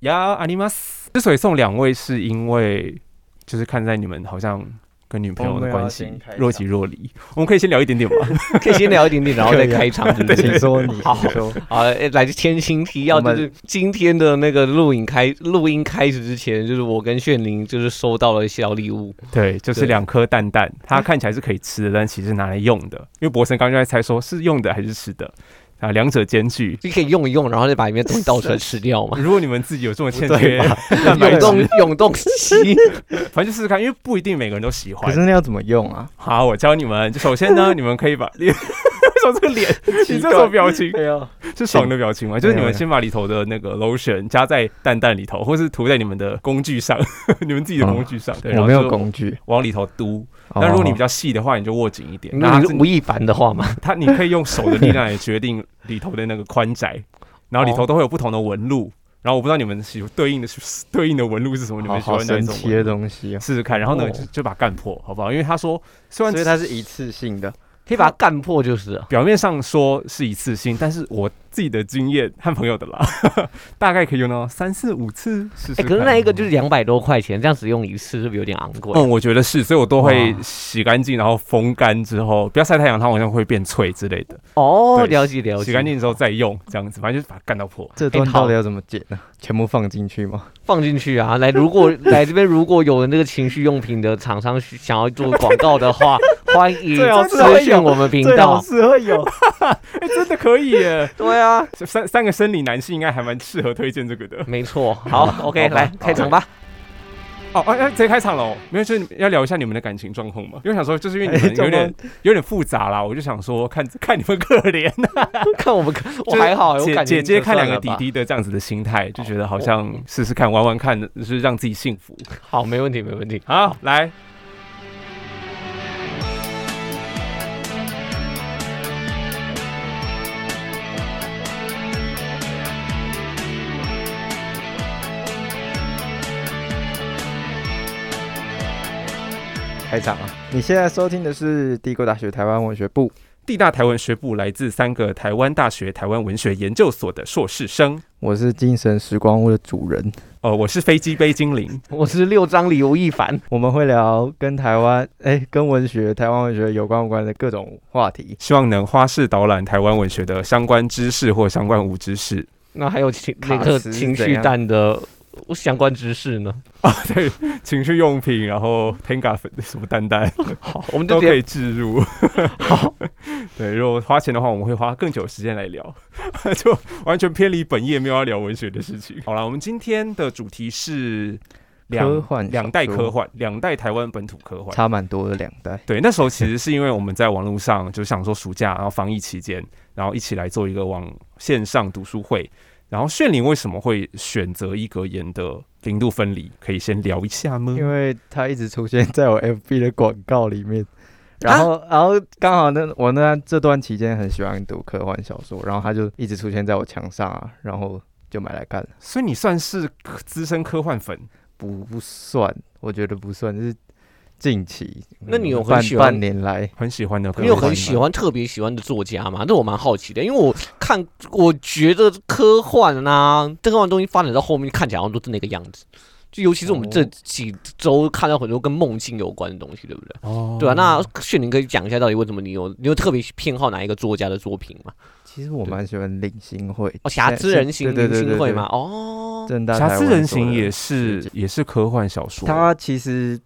呀，阿尼玛斯。之所以送两位，是因为就是看在你们好像跟女朋友的关系若即若离，我们可以先聊一点点吗？可以先聊一点点，然后再开场，对不对？请说你好说。好，来自天星提要，就是今天的那个录影开录音开始之前，就是我跟炫灵就是收到了小礼物，对，就是两颗蛋蛋，它看起来是可以吃的，但其实拿来用的。因为博神刚刚就在猜说是用的还是吃的啊，两者兼具。你可以用一用，然后再把里面东西倒出来吃掉嘛。如果你们自己有这么欠缺 永动，永动机，反正就试试看，因为不一定每个人都喜欢可是。那要怎么用啊？好，我教你们。就首先呢，你们可以把为什么这个脸？你这种表情对啊，是爽的表情吗？就是你们先把里头的那个 lotion 加在蛋蛋里头，或是涂在你们的工具上，你们自己的工具上。对，然我没有工具。往里头嘟。哦那如果你比较细的话，你就握紧一点。那吴亦凡的话嘛？他你可以用手的力量来决定里头的那个宽窄，然后里头都会有不同的纹路。然后我不知道你们喜对应的是对应的纹路是什么，你们喜欢哪种纹路？东西哦。试试看，然后呢哦就就把它干破，好不好？因为他说虽然所以它是一次性的，可以把它干破就是。表面上说是一次性，但是我自己的经验和朋友的啦，大概可以用到三四五次试试哎，可是那一个就是两百多块钱，这样使用一次是不是有点昂贵？嗯，我觉得是，所以我都会洗干净，然后风干之后，不要晒太阳，它好像会变脆之类的。哦，对了解了解。洗干净之后再用，这样子，反正就是把它干到破。这段好到底要怎么剪呢？全部放进去吗？放进去啊！来，如果 来这边如果有那个情趣用品的厂商想要做广告的话，欢迎最好是私讯我们频最好道。是会有。哎、真的可以耶！对啊，三三个生理男性应该还蛮适合推荐这个的。没错。好，OK，吧来开场吧。哦，哎、哎，直接开场喽！没有，就是要聊一下你们的感情状况嘛。因为想说，就是因为你们哎有点有点复杂啦，我就想说看看你们可怜，看我们，我就是还好，我姐姐姐看两个。弟弟的这样子的心态，就觉得好像试试看玩玩看，就是让自己幸福。好，没问题，没问题。好，来，开场啊！你现在收听的是帝国大学台湾文学部，地大台文学部来自三个台湾大学台湾文学研究所的硕士生。我是精神时光屋的主人。哦，我是飞机杯精灵。我是六张里吴亦凡。我们会聊跟台湾哎、跟文学、台湾文学有关无关的各种话题。希望能花式导览台湾文学的相关知识或相关无知识。那还有情卡那个斯情绪怎样蛋的相关知识呢？啊，对，情趣用品，然后 Tenga 粉什么蛋蛋 好，我们都可以置入。好对，如果花钱的话，我们会花更久的时间来聊，就完全偏离本业，没有要聊文学的事情。好了，我们今天的主题是两科幻两代科幻，两代台湾本土科幻。差蛮多的两代，对，那时候其实是因为我们在网络上就想说暑假，然后防疫期间，然后一起来做一个网线上读书会。然后炫灵为什么会选择一格言的零度分离？可以先聊一下吗？因为它一直出现在我 FB 的广告里面。然后，然后刚好那我那这段期间很喜欢读科幻小说，然后它就一直出现在我墙上啊，然后就买来看了。所以你算是资深科幻粉，不不算，我觉得不算，就是近期。那你有很半喜欢半年来？很喜欢的。你有很喜欢、特别喜欢的作家吗？那我蛮好奇的，因为我看，我觉得科幻啊，科幻东西发展到后面看起来好像都是那个样子。就尤其是我们这几周看到很多跟梦境有关的东西，对不对？哦对啊，那炫宁可以讲一下到底为什么你有你有特别偏好哪一个作家的作品吗？其实我蛮喜欢领星会哦，瑕疵人形对对对对对明星会嘛？哦，正大瑕疵人台湾所的形也是也是科幻小说。他其实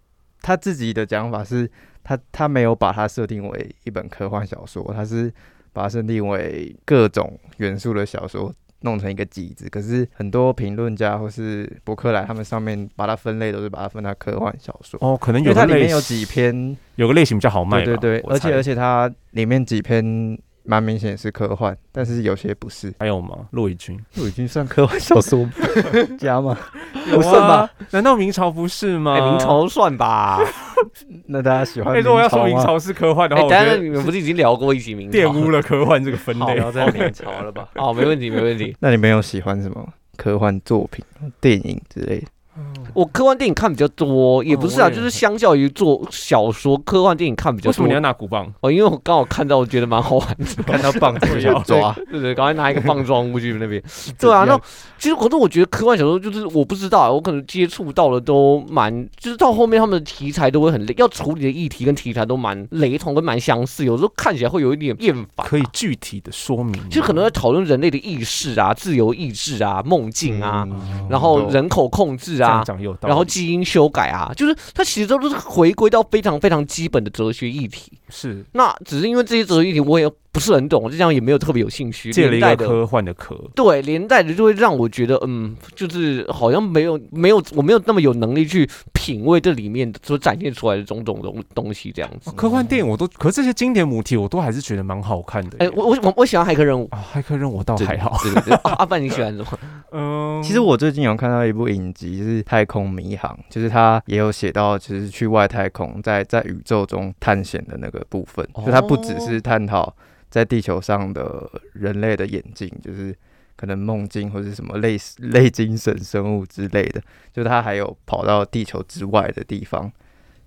他自己的讲法是，他他没有把它设定为一本科幻小说，他是把它设定为各种元素的小说。弄成一个集子，可是很多评论家或是博客来，他们上面把它分类都是把它分到科幻小说，哦，可能因为它里面有几篇，有个类型比较好卖。对对对，而且而且它里面几篇蛮明显是科幻，但是有些不是。还有吗？骆以军陆已经算科幻小说家 吗？有不算吧啊？难道明朝不是吗？哎，明。朝算吧。那大家喜欢哎，如果要说明朝是科幻的话，哎，我觉当然你得们不是已经聊过一集明朝？玷污了科幻这个分类不。要再明朝了吧？哦，没问题，没问题。那你们有喜欢什么科幻作品、电影之类的？我科幻电影看比较多，也不是啊，就是相较于做小说，科幻电影看比较多为什么你。要拿鼓棒？哦，因为我刚好看到，我觉得蛮好玩的。看到棒子就想抓，对对，赶快拿一个棒装过去那边。对啊，那其实可是我觉得科幻小说就是我不知道啊，我可能接触到的都蛮，就是到后面他们的题材都会很累，要处理的议题跟题材都蛮雷同跟蛮相似，有时候看起来会有一点厌烦。可以具体的说明吗？就可能在讨论人类的意识啊、自由意志啊、梦境啊，嗯然后人口控制啊这样，讲有道理。然后基因修改啊，就是它其实都是回归到非常非常基本的哲学议题。是那只是因为这些哲学议题我也不是很懂，就这样也没有特别有兴趣。借了一个科幻的壳，对，连带着就会让我觉得，嗯，就是好像没有没有我没有那么有能力去品味这里面所展现出来的种种东东西，这样子。科幻电影我都，可是这些经典母题我都还是觉得蛮好看的哎、耶。我我我我喜欢骇客任务，啊，骇客任务我倒还好。对对对。啊 阿范你喜欢什么？嗯，其实我最近有看到一部影集，是《太空迷航》，就是他也有写到，就是去外太空，在在宇宙中探险的那个部分，就它不只是探讨在地球上的人类的眼镜，就是可能梦境或是什么类似类精神生物之类的，就是它还有跑到地球之外的地方，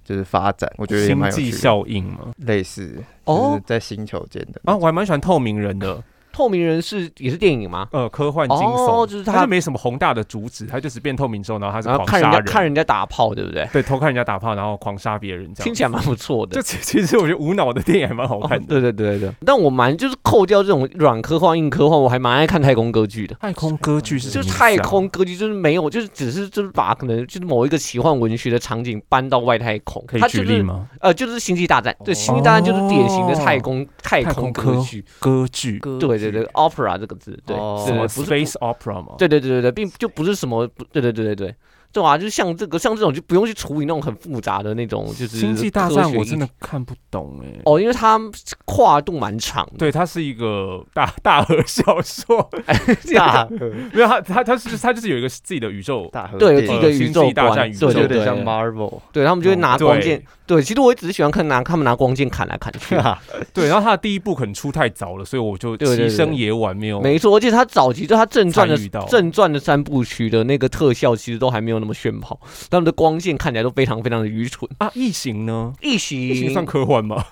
就是发展，我觉得也星蛮有趣的。际效应嘛。类似，哦就是在星球间的啊，我还蛮喜欢透明人的，透明人是也是电影吗？呃，科幻惊悚，哦就是他没什么宏大的主旨，他就是变透明之后，然后他是狂杀人，家看人家打炮，对不对？对，偷看人家打炮，然后狂杀别人，这样听起来蛮不错的这。其其实我觉得无脑的电影还蛮好看的。哦对对对对，但我蛮就是扣掉这种软科幻、硬科幻，我还蛮爱看太空歌剧的。太空歌剧是什就是太空歌剧，就是没有，就是只是就是把可能就是某一个奇幻文学的场景搬到外太空，可以举例吗？呃，就是星际大战，对，星际大战就是典型的太空太太空歌剧，歌剧对对对对，opera 这个字，对，哦什么是不是 space opera 吗？对对对对对，并就不是什么，不对对对对对，对啊，就是像这个像这种就不用去处理那种很复杂的那种，就是星际大战我真的看不懂哎。哦，因为它跨度蛮长的，对，它是一个大大河小说，大没有它它它是它就是有一个自己的宇宙，大河对，有自己的宇宙呃星际大战，宇宙就有点像，Marvel，对他们就会拿光剑，对，其实我也只是喜欢看拿他们拿光剑砍来砍去，对，然后他的第一部可能出太早了，所以我就对对对牺牲也晚，没有没错，而且他早期就他正传的正传的三部曲的那个特效，其实都还没有那么炫跑，他们的光线看起来都非常非常的愚蠢。啊。异形呢？异异形形算科幻吗？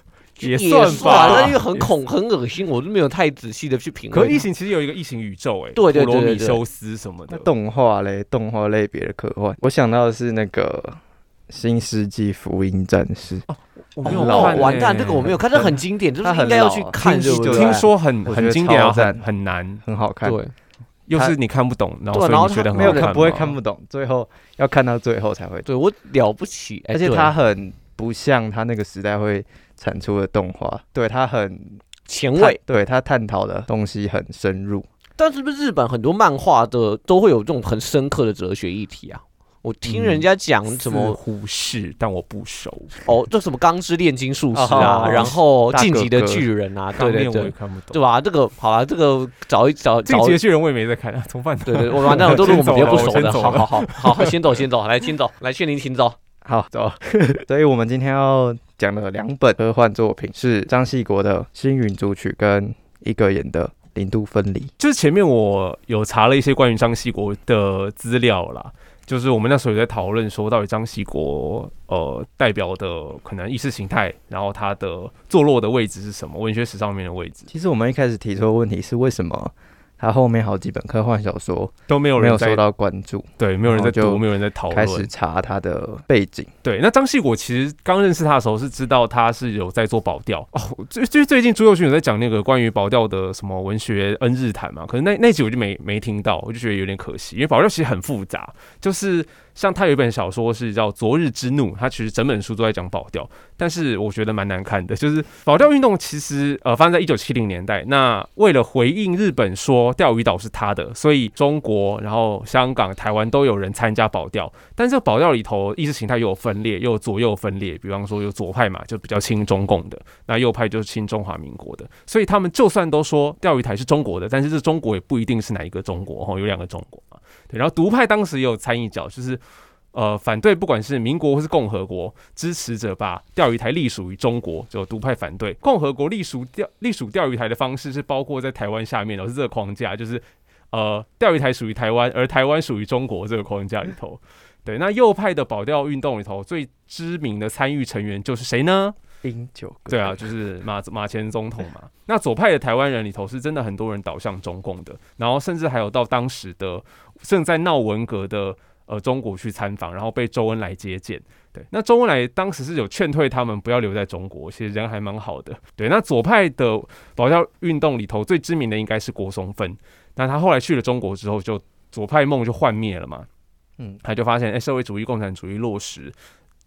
也也算吧，因为很恐很恶心，我都没有太仔细的去评论。可是异形其实有一个异形宇宙，哎，对对对普罗对对米修斯什么的。动画类，动画类别的科幻，我想到的是那个《新世纪福音战士》，我没有哦看，完蛋，欸这个我没有看，这很经典，就是很应该要去看，听对不对？听说很很经典，很难，很好看。对，又是你看不懂，然后所以觉得很没有不会看不懂，最后要看到最后才会。对我了不起，而且它很不像他那个时代会产出的动画，对它很前卫。对它探讨的东西很深入。但是不是日本很多漫画的都会有这种很深刻的哲学议题啊？我听人家讲什似么乎是，但我不熟。哦，这什么钢之炼金术师啊，哦 然后大晋级的巨人啊，对对对，看不懂。对吧？这个好了，这个找一找找进击的巨人我也没在看啊，怎么办？对对，我完蛋，我都 是我们比较不熟的。好好好好，先走先走，来先走，来炫灵请走。好，走。所以我们今天要讲的两本科幻作品是张系国的《星云组曲》跟一个演的《零度分离》。就是前面我有查了一些关于张系国的资料啦，就是我们那时候也在讨论说，到底张西国呃代表的可能意识形态，然后他的坐落的位置是什么，文学史上面的位置。其实我们一开始提出的问题是，为什么他后面好几本科幻小说都没有人没有受到关注？对，没有人在读，没有人在讨开始。查他的背景。对，那张系我其实刚认识他的时候是知道他是有在做保钓哦，最最最近朱佑勋有在讲那个关于保钓的什么文学恩日谈嘛，可是那那集我就没没听到，我就觉得有点可惜，因为保钓其实很复杂，就是像他有一本小说是叫《昨日之怒》，他其实整本书都在讲保钓，但是我觉得蛮难看的，就是保钓运动其实呃发生在一九七零年代，那为了回应日本说钓鱼岛是他的，所以中国、然后香港、台湾都有人参加保钓，但这保钓里头意识形态又有分裂，又有左右分裂，比方说有左派嘛，就比较亲中共的，那右派就是亲中华民国的，所以他们就算都说钓鱼台是中国的，但是这中国也不一定是哪一个中国哦，有两个中国嘛，对，然后独派当时也有参与，角，就是。呃，反对不管是民国或是共和国，支持者把钓鱼台隶属于中国，就独派反对共和国隶属钓隶属钓鱼台的方式是包括在台湾下面的，是这个框架，就是呃钓鱼台属于台湾，而台湾属于中国这个框架里头。对，那右派的保钓运动里头最知名的参与成员就是谁呢？英九哥，对啊，就是马马前总统嘛。那左派的台湾人里头是真的很多人倒向中共的，然后甚至还有到当时的正在闹文革的呃中国去参访，然后被周恩来接见。对，那周恩来当时是有劝退他们不要留在中国，其实人还蛮好的。对，那左派的保教运动里头最知名的应该是郭松芬，那他后来去了中国之后，就左派梦就幻灭了嘛。嗯，他就发现哎，社会主义、共产主义落实。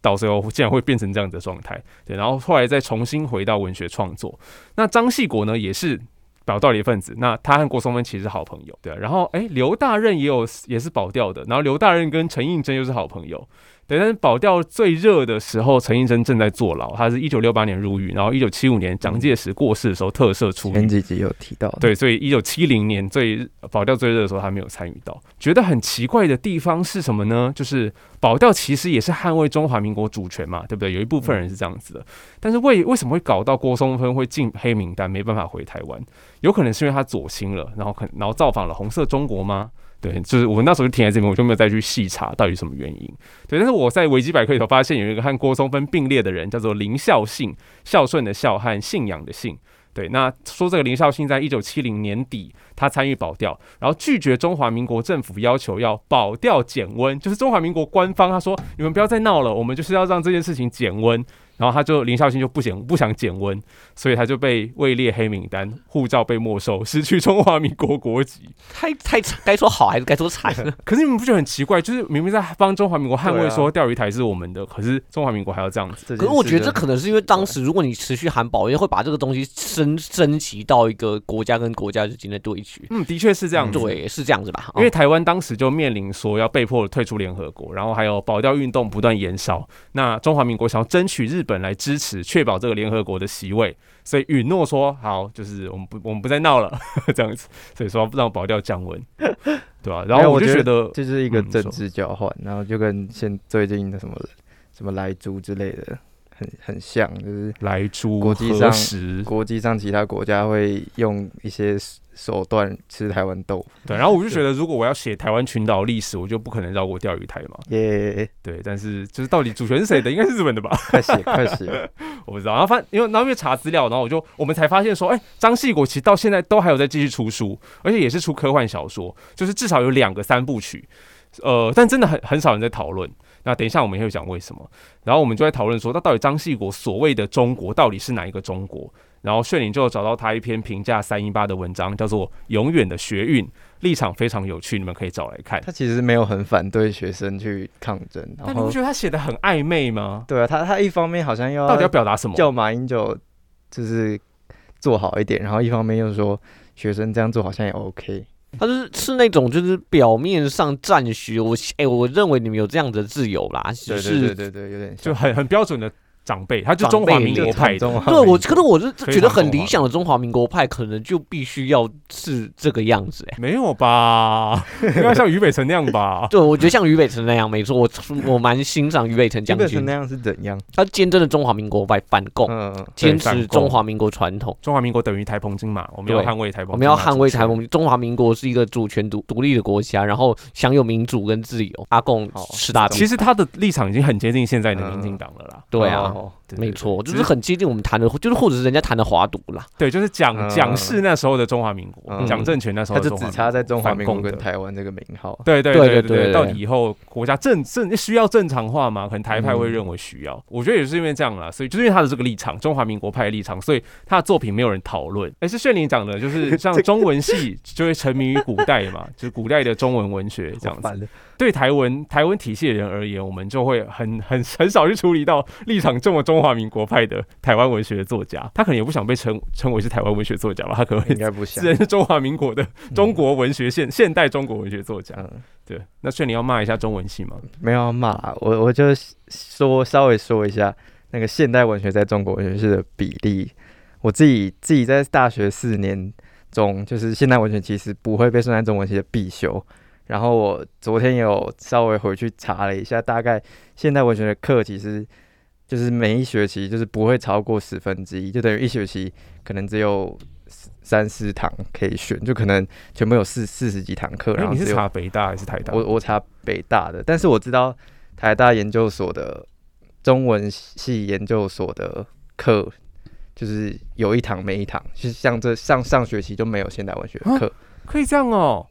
到最后竟然会变成这样的状态，对，然后后来再重新回到文学创作。那张系国呢，也是保钓的一份子。那他和郭松芬其实是好朋友，对。然后哎，刘大任也有也是保钓的，然后刘大任跟陈应真又是好朋友。对，但是保钓最热的时候，陈应真正在坐牢。他是一九六八年入狱，然后一九七五年蒋介石过世的时候特赦出狱。前几集有提到，对，所以一九七零年最保钓最热的时候，他没有参与到。觉得很奇怪的地方是什么呢？就是保钓其实也是捍卫中华民国主权嘛，对不对？有一部分人是这样子的，但是为为什么会搞到郭松芬会进黑名单，没办法回台湾？有可能是因为他左倾了，然后可然后造访了红色中国吗？对，就是我那时候就停在这边，我就没有再去细查到底什么原因。对，但是我在维基百科里头发现有一个和郭松芬并列的人，叫做林孝信，孝顺的孝和信仰的信。对，那说这个林孝信在一九七零年底，他参与保钓，然后拒绝中华民国政府要求要保钓减温，就是中华民国官方他说你们不要再闹了，我们就是要让这件事情减温。然后他就林孝信就不想不想减温，所以他就被位列黑名单，护照被没收，失去中华民国国籍。太太该说好还是该说惨？可是你们不觉得很奇怪？就是明明在帮中华民国捍卫说钓鱼台是我们的，可是中华民国还要这样子。可是我觉得这可能是因为当时如果你持续喊保，会把这个东西升升级到一个国家跟国家之间的对决。嗯，的确是这样子。对，是这样子吧？因为台湾当时就面临说要被迫退出联合国，然后还有保钓运动不断延烧，那中华民国想要争取日本来支持。确保这个联合国的席位，所以允诺说好，就是我们不我们不再闹了这样子，所以说让保钓降温，对吧？然后我就觉得这是一个政治交换，然后就跟现最近的什么什么莱猪之类的很很像，就是莱猪国际上国际上其他国家会用一些。手段吃台湾豆腐，对，然后我就觉得，如果我要写台湾群岛历史，我就不可能绕过钓鱼台嘛。耶，对，但是就是到底主权是谁的？应该是日本的吧？快写，快写！我不知道。然后反因为然后因为查资料，然后我就我们才发现说，哎，张系国其实到现在都还有在继续出书，而且也是出科幻小说，就是至少有两个三部曲。呃，但真的很很少人在讨论。那等一下我们也会讲为什么。然后我们就在讨论说，那到底张系国所谓的中国到底是哪一个中国？然后炫灵就找到他一篇评价三一八的文章，叫做《永远的学运》，立场非常有趣，你们可以找来看。他其实没有很反对学生去抗争，但你不觉得他写的很暧昧吗？对啊，他他一方面好像要到底要表达什么？叫马英九就是做好一点，然后一方面又说学生这样做好像也 OK。他是是那种就是表面上赞许我，哎，我认为你们有这样的自由啦，对对对对对，有点就很很标准的。长辈，他就中华民国派。对，我可是我是觉得很理想的中华民国派，可能就必须要是这个样子。哎，没有吧？应该像俞北辰那样吧？对，我觉得像俞北辰那样，没错。我我蛮欣赏俞北辰将军。俞北辰那样是怎样？他坚贞的中华民国派反共，坚持中华民国传统。中华民国等于台澎金马，我们要捍卫台澎。我们要捍卫台澎。中华民国是一个主权独独立的国家，然后享有民主跟自由。阿共十大，其实他的立场已经很接近现在的民进党了啦。对啊。all. 没错，就是很接近我们谈的，就是或者是人家谈的华独啦。对，就是蒋蒋氏那时候的中华民国，蒋政权那时候，他就只差在中华民国跟台湾这个名号。对对对对对，到底以后国家正正需要正常化吗？可能台派会认为需要。我觉得也是因为这样啦，所以就是因为他的这个立场，中华民国派的立场，所以他的作品没有人讨论。哎，是炫灵讲的，就是 像中文系就会沉迷于古代嘛，就是古代的中文文学这样子。对台湾台湾体系的人而言，我们就会很很很少去处理到立场这么中华民国派的台湾文学的作家，他可能也不想被称称为是台湾文学作家吧，他可能应该不想，是中华民国的中国文学现现代中国文学作家。对，那所以你要骂一下中文系吗？没有骂，我我就说稍微说一下那个现代文学在中国文学系的比例。我自己自己在大学四年中，就是现代文学其实不会被算在中文系的必修。然后我昨天有稍微回去查了一下，大概现代文学的课其实就是每一学期就是不会超过十分之一，就等于一学期可能只有三四堂可以选，就可能全部有四四十几堂课。然哎，你是查北大还是台大？我我查北大的，但是我知道台大研究所的中文系研究所的课，就是有一堂没一堂，就是像这上上学期就没有现代文学课，可以这样哦，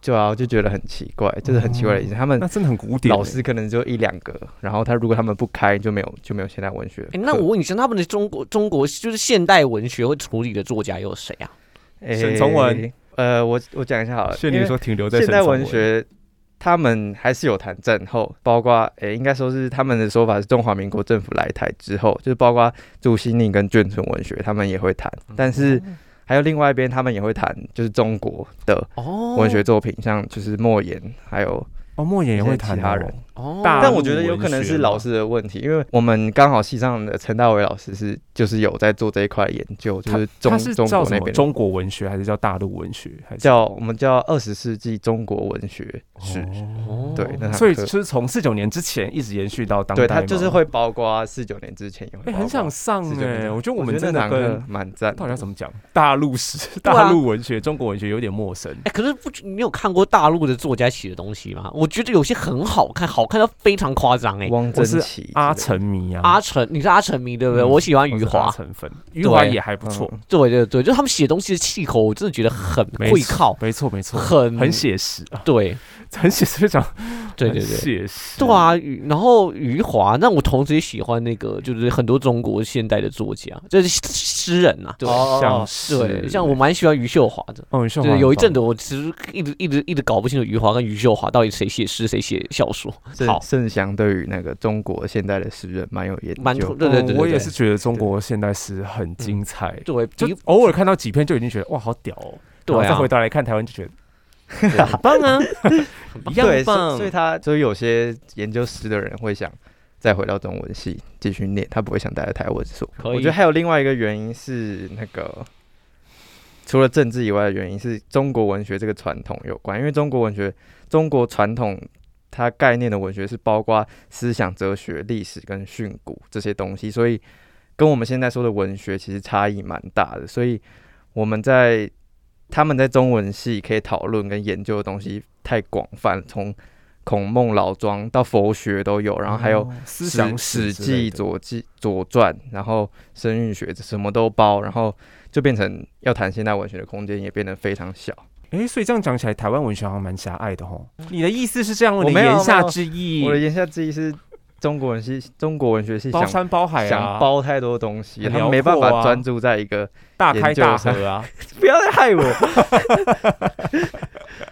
就啊就觉得很奇怪，就是很奇怪的意思。他们那真的很古典欸。老师可能就一两个，然后他如果他们不开就没有就没有现代文学。哎、那我问你，像他们的中国中国就是现代文学会处理的作家有谁啊？沈从文，呃，我我讲一下好了，炫灵因为说停留在现代文学，他们还是有谈战后，包括诶、应该说是他们的说法是中华民国政府来台之后，就是包括朱西甯跟眷村文学，他们也会谈，但是还有另外一边，他们也会谈就是中国的哦，文学作品，像就是莫言，还有哦，莫言也会谈哦。其他人哦，但我觉得有可能是老师的问题，因为我们刚好系上的陈大伟老师是就是有在做这一块研究，就是中他是中叫国那边中国文学还是叫大陆文学？还是叫我们叫二十世纪中国文学是，哦对那堂所以就是从四九年之前一直延续到当代对，吗，它就是会包括四九年之前也会哎、包括，很想上49哎、年我觉得我我们真的蛮赞的，到底要怎么讲大陆史、大陆文学、中国文学有点陌生。哎、可是不，你有看过大陆的作家写的东西吗？我觉得有些很好看，好看到非常夸张哎。汪曾祺阿成迷啊，阿成，你是阿成迷对不对？嗯我喜欢余华，成分，余华也还不错，嗯。对对对，就他们写东西的气口，我真的觉得很会靠，没错没错，很很写实。啊，对。很写实，就讲对对对。写实，对啊，然后余华，那我同时也喜欢那个，就是很多中国现代的作家，就是诗人呐、啊，对、哦像是。对，像我蛮喜欢余秀华的。哦，秀对，华有一阵子我其实一直一直一直搞不清楚余华跟余秀华到底谁写诗谁写小说。好。盛，祥对于那个中国现代的诗人蛮有研蛮究，对对对对哦我也是觉得中国现代诗很精彩，对，就偶尔看到几篇就已经觉得哇好屌哦，对啊。再回头来看台湾就觉得很棒啊，一样 棒，所以他所以有些研究诗的人会想再回到中文系继续念，他不会想待在台湾所。以。我觉得还有另外一个原因是那个。除了政治以外的原因是中国文学这个传统有关，因为中国文学、中国传统它概念的文学是包括思想、哲学、历史跟训诂这些东西，所以跟我们现在说的文学其实差异蛮大的。所以我们在他们在中文系可以讨论跟研究的东西太广泛，从孔孟老庄到佛学都有，然后还有哦思史想史之类记、左记、左传，然后声韵学什么都包，然后就变成要谈现代文学的空间也变得非常小。哎，所以这样讲起来，台湾文学好像蛮狭隘的吼。你的意思是这样？你言下之意我的言下之意是，中国文系、中国文学系想包山包海啊，想包太多东西，很他们没办法专注在一个。大开大合啊。不要再害我。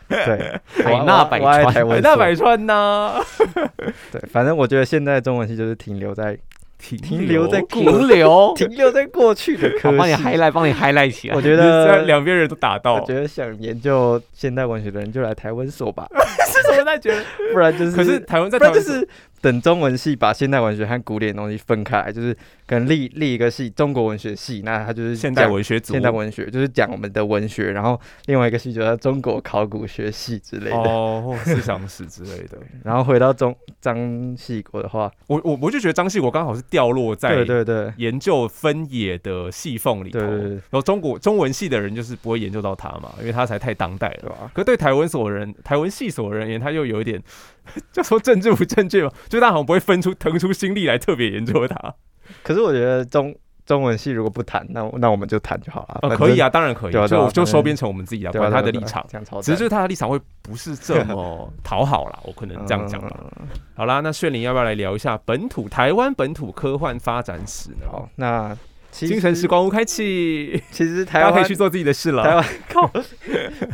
对，海纳百川海纳百川呐，对，反正我觉得现在中文系就是停留在停停留在过停留，停留在过去的我帮你科系。highlight，帮你 highlight 起来我。觉得两边人都打到我，觉得想研究现代文学的人就来台湾所吧，是什么在觉得？不然就是可是台湾在不台就是等中文系把现代文学和古典的东西分开来，就是可能立立一个系中国文学系，那它就是现代文学组，现代文学就是讲我们的文学，然后另外一个系就叫中国考古学系之类的。哦，或思想史之类的。然后回到中张系国的话，我我我就觉得张系国刚好是掉落在对对对研究分野的细缝里头，然后中国中文系的人就是不会研究到他嘛，因为他才太当代了。对吧？可是对台湾所人、台湾系所人而言，他又有一点，就说政治不正确嘛，就他好像不会分出腾出心力来特别研究它。可是我觉得中中文系如果不谈，那那我们就谈就好了。呃，可以啊，，当然可以，對啊對啊就就收编成我们自己的，对啊管他的立场。只是就他的立场会不是这么 讨好啦，我可能这样讲吧。嗯好啦，那炫灵要不要来聊一下本土台湾本土科幻发展史呢？好，那精神时光屋开启，其实台湾可以去做自己的事了。台湾 靠，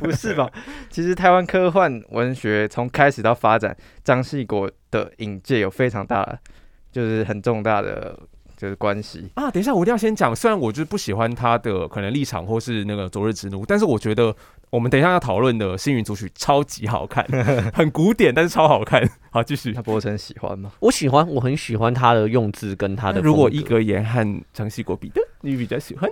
不是吧？其实台湾科幻文学从开始到发展，张系国的引介有非常大的，就是很重大的就是关系。啊，等一下，我一定要先讲。虽然我就是不喜欢他的可能立场或是那个昨日之怒，但是我觉得我们等一下要讨论的《星云组曲》超级好看，很古典，但是超好看。好，继续那。波成喜欢吗？我喜欢，我很喜欢他的用字跟他的。如果伊格言和张系国比的，你比较喜欢？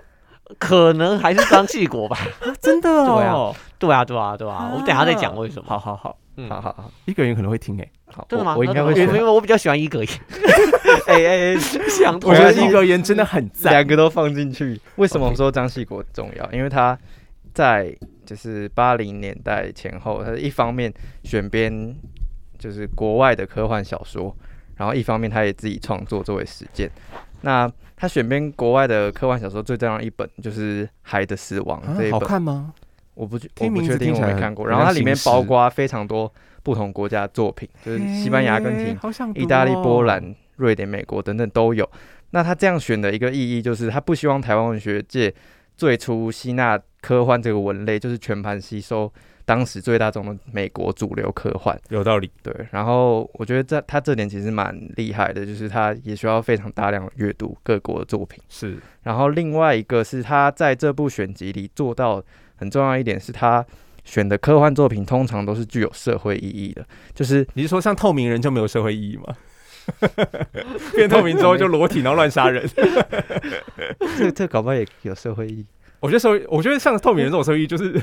可能还是张继国吧。真的哦 对啊，对啊，对啊，对啊。我等下再讲为什么。好好好，嗯好好好一个人可能会听诶、好，真的吗？我我应该会选因为我比较喜欢一格言，哎哎哎，想我觉得我一格言真的很赞。两个都放进去。为什么 OK 说张系国重要？因为他在就是八零年代前后，他一方面选编就是国外的科幻小说，然后一方面他也自己创作作为实践。那他选编国外的科幻小说最重要的一本就是《海的死亡》这一本，好看吗？我不确我不确定我没看过。然后它里面包括非常多不同国家的作品，就是西班牙、阿根廷意大利、哦波兰、瑞典、美国等等都有。那他这样选的一个意义，就是他不希望台湾文学界最初吸纳科幻这个文类，就是全盘吸收当时最大众的美国主流科幻。有道理。对，然后我觉得这他这点其实蛮厉害的，就是他也需要非常大量的阅读各国的作品。是然后另外一个是他在这部选集里做到很重要一点，是他选的科幻作品通常都是具有社会意义的，就是你是说像透明人就没有社会意义吗？变透明之后就裸体，然后乱杀人。这这搞不好也有社会意义。我觉得社会，我觉得像透明人这种社会意义，就是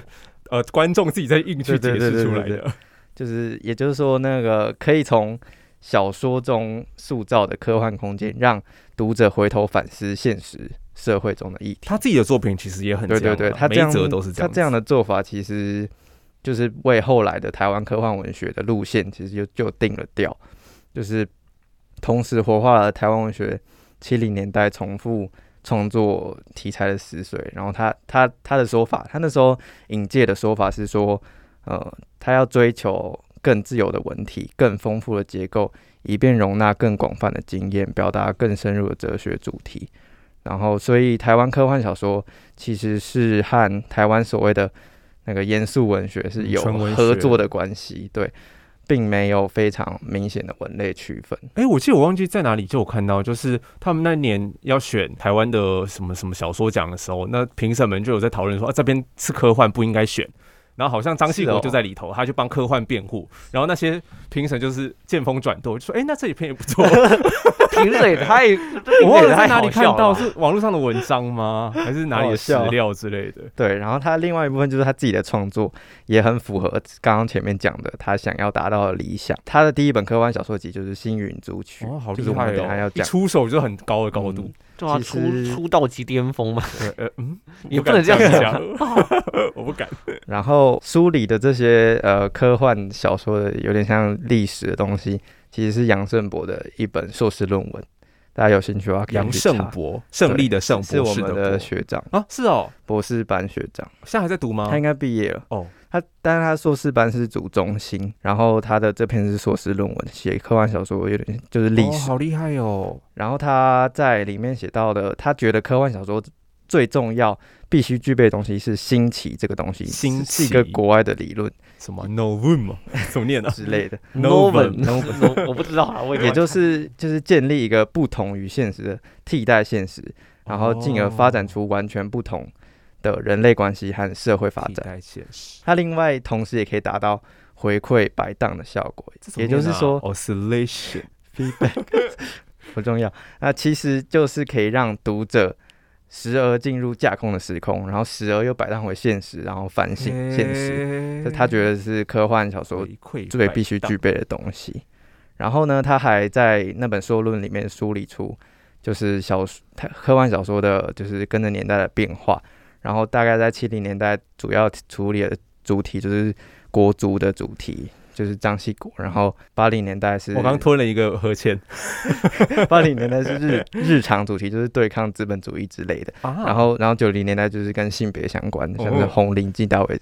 呃观众自己在硬去解释出来的。就是也就是说，那个可以从小说中塑造的科幻空间，让读者回头反思现实社会中的议题。他自己的作品其实也很对对对，他这样都是这他样他。这样的做法其实就是为后来的台湾科幻文学的路线，其实就就定了调，就是同时活化了台湾文学七零年代重复创作题材的死水。然后他他他的说法，他那时候引介的说法是说，呃，他要追求更自由的文体、更丰富的结构，以便容纳更广泛的经验，表达更深入的哲学主题。然后，所以台湾科幻小说其实是和台湾所谓的那个严肃文学是有合作的关系，对，并没有非常明显的文类区分。哎、我记得我忘记在哪里就有看到，就是他们那年要选台湾的什么什么小说奖的时候，那评审们就有在讨论说，啊，这边是科幻不应该选。然后好像张系国是哦就在里头，他就帮科幻辩护。然后那些评审就是见风转舵，就说：“哎、那这一篇也不错。评审也太，我忘了在哪里看到，是网络上的文章吗？还是哪里的史料之类的？对，然后他另外一部分就是他自己的创作，也很符合刚刚前面讲的他想要达到的理想。他的第一本科幻小说集就是《星云组曲》，哦，好就是我厉害哦！一们等下要讲。出手就很高的高度嗯。对啊，其出出道即巅峰嘛，呃呃嗯，也不能这样讲，我不敢。然后书里的这些呃科幻小说的有点像历史的东西，其实是杨胜博的一本硕士论文。大家有兴趣的话可以杨，胜博，胜利的胜，是我们的学长，啊，是哦，博士班学长，现在还在读吗他？应该毕业了。哦，他但是他硕士班是主中心，然后他的这篇是硕士论文，写科幻小说有点就是历哦史。好厉害哦！然后他在里面写到的，他觉得科幻小说最重要、必须具备的东西是新奇这个东西，新是是一个国外的理论什么 novum 吗？怎么念呢？之类的，novum，novum，我不知道啊，我也就是就是建立一个不同于现实的替代现实，然后进而发展出完全不同的人类关系和社会发展。它另外同时也可以达到回馈摆荡的效果，也就是说啊 oscillation feedback 不重要，那其实就是可以让读者时而进入架空的时空，然后时而又摆荡回现实，然后反省现实。实这他觉得是科幻小说最必须具备的东西。然后呢，他还在那本说论里面梳理出，就是小说他科幻小说的，就是跟着年代的变化。然后大概在七零年代，主要处理的主题就是国足的主题，就是张系国。然后八零年代是我刚吞了一个和签 八零年代是日 日常主题，就是对抗资本主义之类的。啊然后，然后九零年代就是跟性别相关的，像是哦红领巾大伟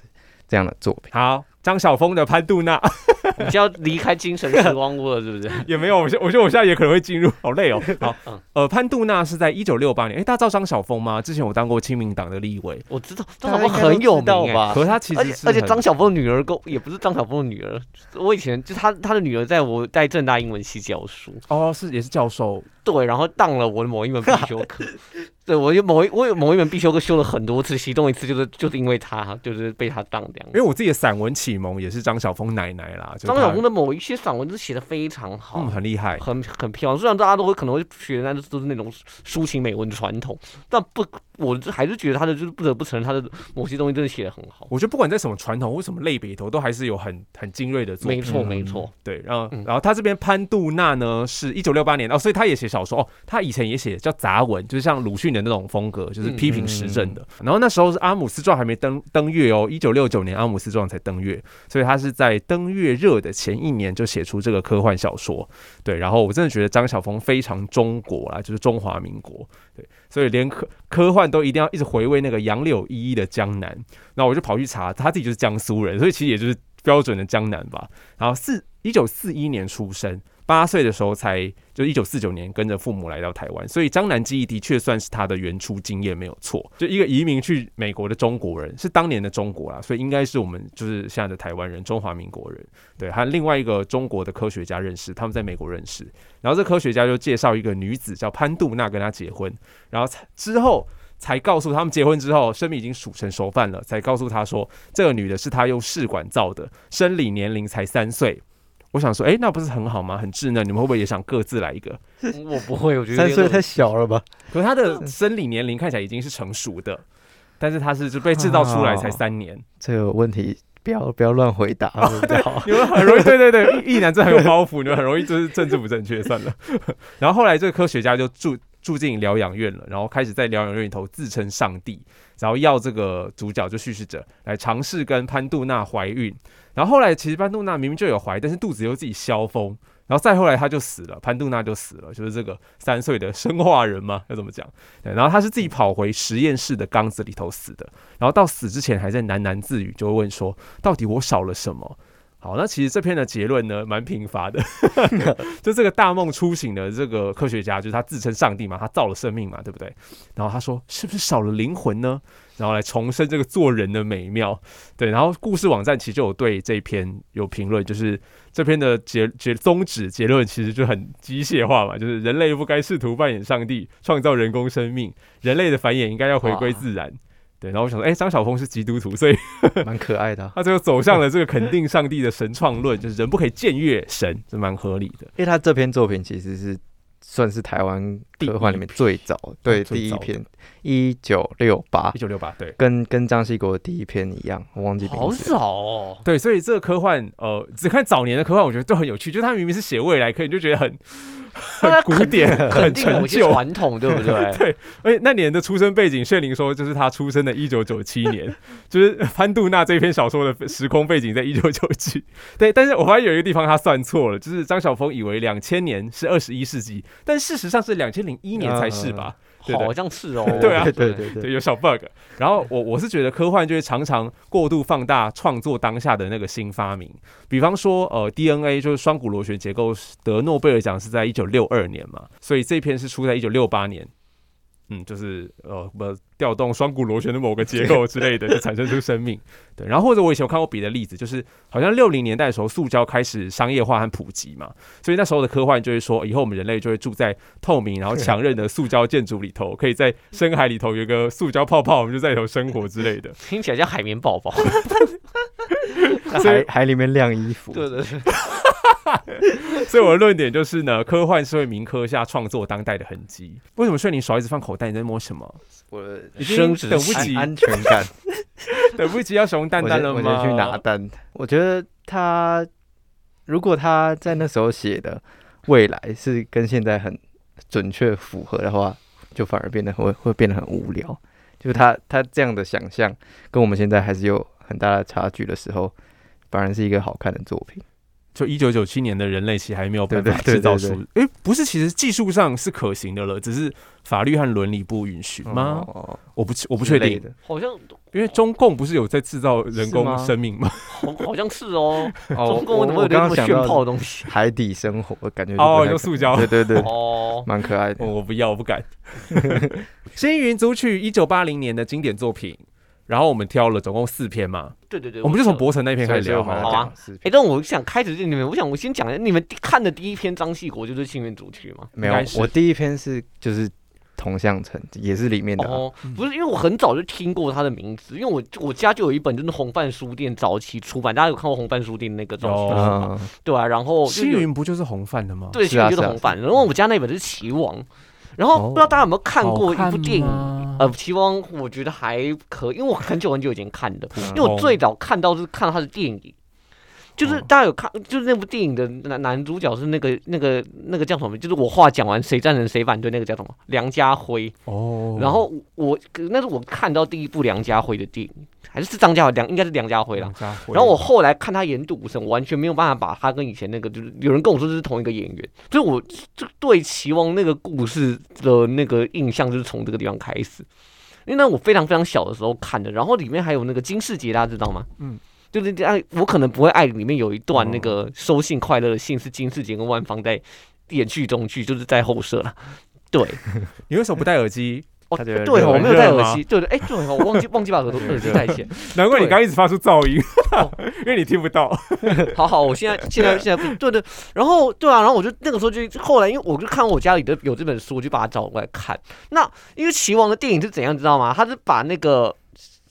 这样的作品。好，张晓峰的潘杜娜 你就要离开精神时光屋了，是不是？也没有，我觉得我现在也可能会进入，好累哦。好嗯，呃，潘杜娜是在一九六八年，哎，大家知道张晓峰吗？之前我当过亲民党的立委，我知道张晓峰很有名哎、吧？可是他其而且而且张晓峰的女儿跟也不是张晓峰的女儿，我以前就他他的女儿在我在正大英文系教书，哦是也是教授，对，然后当了我的某一门必修课，对我有某一我有某一门必修课修了很多次，其中一次就是就是因为他就是被他当这样因。为我自己的散文启蒙也是张晓峰奶奶啦，张晓峰的某一些散文都写的非常好，嗯很厉害，很很漂亮。虽然大家都会可能会学，但是都是那种抒情美文的传统，但不我还是觉得他的就是不得不承认他的某些东西真的写的很好。我觉得不管在什么传统或什么类别里头，都还是有很很精锐的作品。没错，嗯没错。对，然后嗯然后他这边潘杜娜呢是一九六八年哦，所以他也写小说哦，他以前也写叫杂文，就是像鲁迅的那种风格，就是批评时政的。然后那时候是阿姆斯壮还没登登月哦，一九六九年阿姆斯壮才登月，所以他是在登月热的前一年就写出这个科幻小说。对，然后我真的觉得张晓峰非常中国啦，就是中华民国。对，所以连科科幻都一定要一直回味那个杨柳依依的江南。那我就跑去查，他自己就是江苏人，所以其实也就是标准的江南吧。然后四一九四一年出生，八岁的时候才就一九四九年跟着父母来到台湾，所以江南记忆的确算是他的原初经验没有错。就一个移民去美国的中国人，是当年的中国啦，所以应该是我们就是现在的台湾人，中华民国人。对，和另外一个中国的科学家认识，他们在美国认识，然后这科学家就介绍一个女子叫潘杜娜跟他结婚，然后之后。才告诉他们结婚之后，生米已经煮成熟饭了，才告诉他说，这个女的是他用试管造的，生理年龄才三岁。我想说，诶，那不是很好吗？很稚嫩，你们会不会也想各自来一个？我不会，我觉得三岁太小了吧？可是他的生理年龄看起来已经是成熟的，但是他是就被制造出来才三年，这个问题不要不要乱回答会比较好。你们很容易，对对对，一男真的很有包袱，你们很容易就是政治不正确，算了。然后后来这个科学家就住住进疗养院了，然后开始在疗养院里头自称上帝，然后要这个主角就叙事者来尝试跟潘杜娜怀孕。然后后来其实潘杜娜明明就有怀，但是肚子又自己消风，然后再后来他就死了，潘杜娜就死了，就是这个三岁的生化人嘛，要怎么讲？对，然后他是自己跑回实验室的缸子里头死的，然后到死之前还在喃喃自语，就会问说，到底我少了什么？好，那其实这篇的结论呢，蛮贫乏的。就这个大梦初醒的这个科学家，就是他自称上帝嘛，他造了生命嘛，对不对？然后他说，是不是少了灵魂呢？然后来重申这个做人的美妙。对，然后故事网站其实就有对这一篇有评论，就是这篇的结结宗旨结论其实就很机械化嘛，就是人类不该试图扮演上帝，创造人工生命，人类的繁衍应该要回归自然。对，然后我想说，哎，张晓峰是基督徒，所以 蛮可爱的啊、他最后走向了这个肯定上帝的神创论，就是人不可以僭越神，这蛮合理的。因为他这篇作品其实是算是台湾科幻里面最早，对，第一篇，一九六八一，九六八，对跟跟张西国的第一篇一样，我忘记好。早哦。对，所以这个科幻，呃，只看早年的科幻，我觉得都很有趣，就是他明明是写未来，可你就觉得很 很古典、很陈旧。传统，对不对？对，而且那年的出生背景，炫灵说就是他出生的一九九七年，就是潘杜娜这篇小说的时空背景在一九九七。对，但是我发现有一个地方他算错了，就是张晓峰以为两千年是二十一世纪，但事实上是两千零一年才是吧？好像是哦。对啊对对对对对，有小 bug。然后我我是觉得科幻就是常常过度放大创作当下的那个新发明，比方说呃 DNA 就是双股螺旋结构得诺贝尔奖是在一九六二年嘛，所以这篇是出在一九六八年。嗯，就是呃，不调动双股螺旋的某个结构之类的，就产生出生命。对，然后或者我以前有看过别的例子，就是好像六零年代的时候，塑胶开始商业化和普及嘛，所以那时候的科幻就会说，以后我们人类就会住在透明然后强韧的塑胶建筑里头，可以在深海里头有一个塑胶泡泡，我们就在里头生活之类的。听起来像海绵宝宝。在海海里面晾衣服，对对对，所以我的论点就是呢，科幻是为民科下创作当代的痕迹。为什么睡你手一直放口袋？你在摸什么？我的已经生殖等不及，安安全感。等不及要熊蛋我蛋了吗？我先去拿蛋。我觉得他如果他在那时候写的未来是跟现在很准确符合的话，就反而变得会会变得很无聊。就是他他这样的想象跟我们现在还是有很大的差距的时候，反而是一个好看的作品。就一九九七年的人类其实还没有办法制造对出，诶，不是，其实技术上是可行的了，只是法律和伦理不允许吗？哦我不我不确定，好像因为中共不是有在制造人工生命吗？好好像是哦。哦中共为什么会有那么炫刚刚想到炮的东西？海底生活，感觉哦用塑胶对对对，哦，蛮可爱的。我我不要，我不敢。星云组曲一九八零年的经典作品，然后我们挑了总共四篇嘛，对对对，我们就从记得伯承那篇开始聊好啊。哎、但我想开始你们，我想我先讲，你们看的第一篇张系国就是《幸运主曲》吗？没有我第一篇是就是同向城，也是里面的啊、哦，不是，因为我很早就听过他的名字，因为我我家就有一本就是红范书店早期出版，大家有看过红范书店那个早期有书吗？嗯，对啊，然后就星云不就是红饭的吗？对，幸运就是红范，然后我家那本是棋王，然后不知道大家有没有看过一部电影，呃，期望我觉得还可以，因为我很久很久以前看的，嗯因为我最早看到是看到他的电影。就是哦大家有看，就是那部电影的男男主角是那个那个那个叫什么？就是我话讲完谁赞成谁反对那个叫什么？梁家辉。哦，然后我那是我看到第一部梁家辉的电影，还是是张家辉梁应该是梁家辉啦梁。家辉然后我后来看他演赌神，完全没有办法把他跟以前那个，就是有人跟我说这是同一个演员，所以我就对齐王那个故事的那个印象就是从这个地方开始。因为那我非常非常小的时候看的，然后里面还有那个金世杰，大家知道吗？嗯，就是这样，我可能不会爱里面有一段那个收信快乐的信是金世杰跟万芳在演剧中剧，就是在后舍了。对，你为什么不戴耳机？哦，对哦，我没有戴耳机，对对，哎，对哦，我忘记忘记把耳朵 耳机戴起来。难怪你刚刚一直发出噪音哦，因为你听不到。好好，我现在现在现在不对对，然后对啊，然后我就那个时候就后来，因为我就看我家里的有这本书，我就把它找过来看。那因为齐王的电影是怎样，知道吗？他是把那个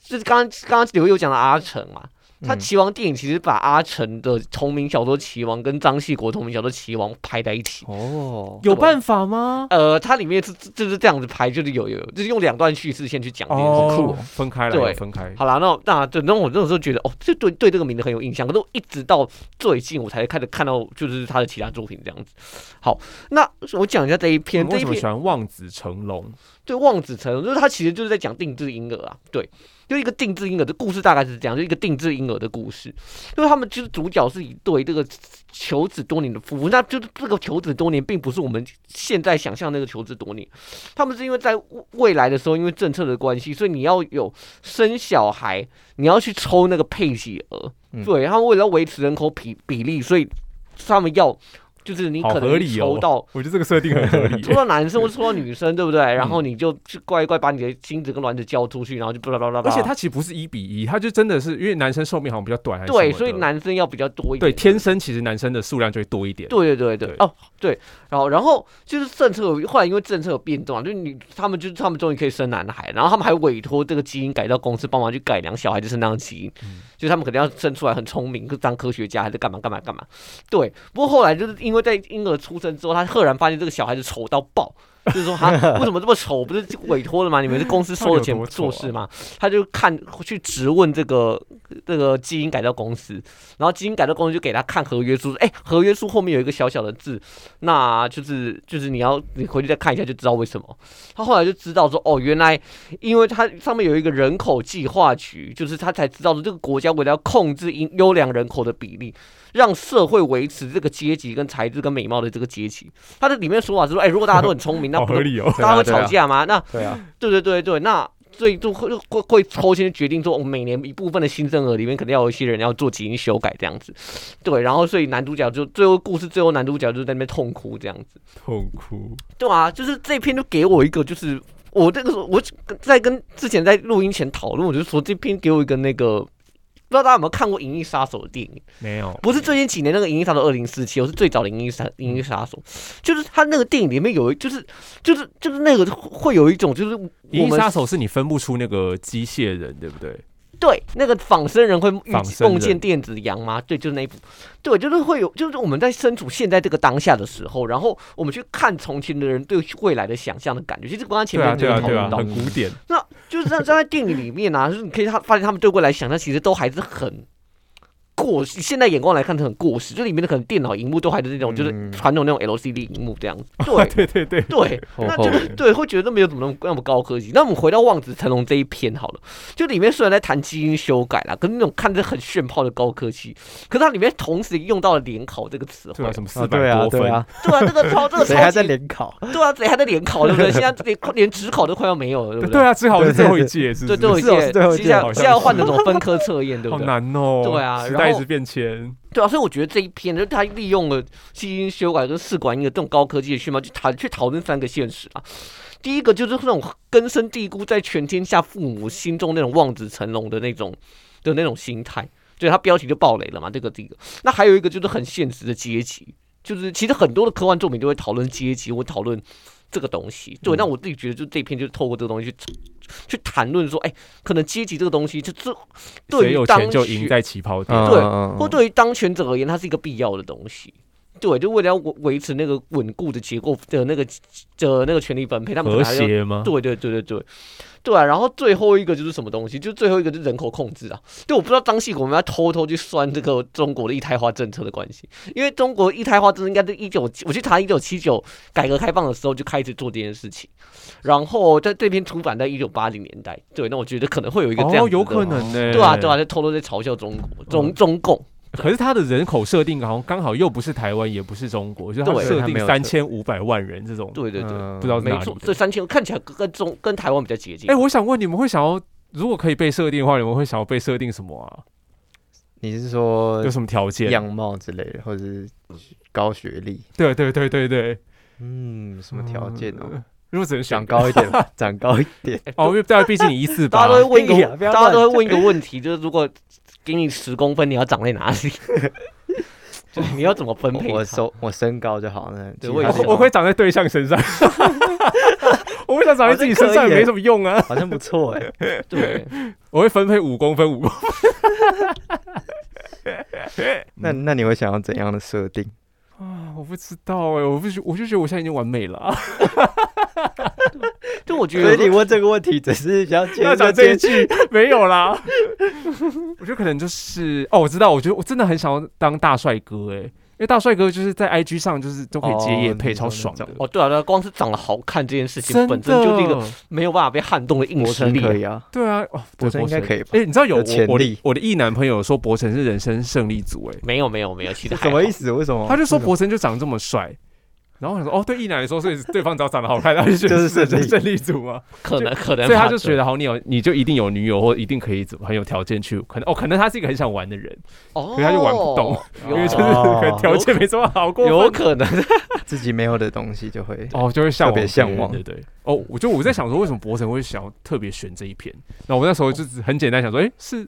就是刚刚刚刚刘有讲的阿成嘛，他棋王电影其实把阿成的同名小说《棋王》跟张系国同名小说《棋王》拍在一起。哦，有办法吗？呃，它里面是就是这样子拍，就是有有有，就是用两段叙事线去讲这件事。哦，分开来，对分开。好啦，那那对，那我那个时候觉得，哦，这对对这个名字很有印象，可是我一直到最近我才开始看到，就是他的其他作品这样子。好，那我讲一下这一篇，你为什么喜这一篇欢望子成龙？对望子成龙，就是他其实就是在讲定制婴儿啊，对，就一个定制婴儿的故事大概是这样，就一个定制婴儿的故事，因为他们就是主角是一对这个求子多年的夫妇，那就是这个求子多年并不是我们现在想象那个求子多年，他们是因为在未来的时候，因为政策的关系，所以你要有生小孩，你要去抽那个配给额，对，他们为了维持人口比比例，所以他们要就是你可能抽到。我觉得这个设定很合理 抽。到男生或抽到女生，对不对？嗯然后你就去乖乖把你的精子跟卵子交出去，然后就巴拉巴拉巴拉。而且它其实不是一比一，它就真的是因为男生寿命好像比较短，对，所以男生要比较多一点。对天生其实男生的数量就会多一点。对对对对对哦对，然后然后就是政策有后来因为政策有变动啊，就是你他们就是他们终于可以生男孩，然后他们还委托这个基因改造公司帮忙去改良小孩子身上的基因，嗯就是他们肯定要生出来很聪明，当科学家还是干嘛干嘛干嘛。对，不过后来就是因为在婴儿出生之后，他赫然发现这个小孩子丑到爆。就是说，他，为什么这么丑？不是委托了吗？你们是公司收了钱做事吗？他就看去质问这个这个基因改造公司，然后基因改造公司就给他看合约书，哎、合约书后面有一个小小的字，那就是就是你要你回去再看一下就知道为什么。他后来就知道说，哦，原来因为他上面有一个人口计划局，就是他才知道说这个国家为了要控制优优良人口的比例，让社会维持这个阶级跟才智跟美貌的这个阶级。他的里面说法是说，哎、如果大家都很聪明，那不合理哦。大家会吵架吗？那对啊，对对对对，那所以就会会会抽签决定说，我们每年一部分的新生儿里面肯定要有一些人要做基因修改这样子，对，然后所以男主角就最后故事最后男主角就在那边痛哭这样子，痛哭。对啊，就是这篇就给我一个就是我这个时候我在跟之前在录音前讨论，我就说这篇给我一个那个。不知道大家有没有看过《银翼杀手》的电影？没有，不是最近几年那个《银翼杀手二零四七》，我是最早的《银翼杀银翼杀手》，就是他那个电影里面有一，就是就是就是那个会有一种就是银翼杀手是你分不出那个机械人，对不对？对，那个仿生人会预仿生人共建电子羊吗？对，就是那一部。对，就是会有，就是我们在身处现在这个当下的时候，然后我们去看从前的人对未来的想象的感觉。其实刚刚前面就对啊，对啊，有讨论到，很古典。那就是在在电影里面啊，就是你可以他发现他们对未来想象其实都还是很。过时，现在眼光来看是很过时，就里面的可能电脑荧幕都还是那种，就是嗯传统那种 LCD 荧幕这样子。对，对对对，对，那就是对，会觉得没有怎么那么那么高科技。那我们回到望子成龙这一篇好了，就里面虽然在谈基因修改啦，跟那种看着很炫炮的高科技，可是它里面同时用到了联考这个词汇对啊，。什么四啊对啊百多分，对啊，对啊，这个超这个谁还在联考？对啊，谁还在联考，对不对？现在连连职考都快要没有了，对不对啊，只好是最后一届，是对，最后一届是最后一届接下来好像现在要换那种分科测验，对不好对？难哦。对啊时然后代一直变迁。对啊，所以我觉得这一篇就是他利用了基因修改跟试管婴儿这种高科技的讯号，去谈去讨论三个现实啊。第一个就是那种根深蒂固在全天下父母心中那种望子成龙的那种的那种心态，对他标题就爆雷了嘛，这个第一个。那还有一个就是很现实的阶级，就是其实很多的科幻作品都会讨论阶级，或讨论这个东西。对，嗯那我自己觉得就这篇就是透过这个东西去去谈论说，哎，可能阶级这个东西，就这对于当权钱就赢在起跑点。对嗯或对于当权者而言，它是一个必要的东西。对，就为了要维维持那个稳固的结构的那个的那个权力分配，他们可和谐吗？对对对对对，对啊。然后最后一个就是什么东西？就最后一个就是人口控制啊。对，我不知道张系我们要偷偷去算这个中国的一胎化政策的关系，因为中国一胎化政策应该是一九，我去查一九七九改革开放的时候就开始做这件事情，然后在这篇出版在一九八零年代。对，那我觉得可能会有一个这样哦，有可能呢。对啊对啊，在偷偷在嘲笑中国中中共。可是它的人口设定好像刚好又不是台湾，也不是中国，就是它设定三千五百万人这种。对对对，嗯不知道是没错，哪里的这三千看起来跟跟中跟台湾比较接近。哎、我想问你们会想要，如果可以被设定的话，你们会想要被设定什么啊？你是说有什么条件？样貌之类的，或者是高学历？对对对对对，嗯，什么条件哦？嗯如果只能选长高一点，长高一点。哦，因为大家毕竟你一四八大家，都会问一哎呀个，大家都会问一个问题，就是如果给你十公分，你要长在哪里？就是你要怎么分配它？我身我身高就好，了对我我我会长在对象身上，我不想长在自己身上也没什么用啊。好像不错哎。对，我会分配五公分五公 那那你会想要怎样的设定？啊，我不知道哎、我不觉我就觉得我现在已经完美了、啊。就我觉所以你得问这个问题，只是想要讲这一句没有啦。我觉得可能就是哦，我知道，我觉得我真的很想要当大帅哥哎、因为大帅哥就是在 IG 上就是都可以接夜配，哦超爽的。哦，对啊，对啊，光是长得好看这件事情本身就是一个没有办法被撼动的硬实力啊。可以啊，对啊，哦，博对成。应该可以吧。哎、你知道有我我的力。我的异男朋友说博成是人生胜利组哎、没有没有没有，其实什么意思？为什么？他就说博成就长这么帅。然后我想说，哦，对一男来说，所以对方只要长得好看，他就觉得就是胜利胜利组嘛。可能可能，所以他就觉得得，好，你有你就一定有女友，或一定可以怎么很有条件去，可能哦，可能他是一个很想玩的人，哦，可是他就玩不动因为就是哦可能条件没这么好过，有可能，自己没有的东西就会哦，就会向别向往对对对。哦，我就我在想说，为什么博成会想要特别选这一篇？那我那时候就是很简单想说，诶，是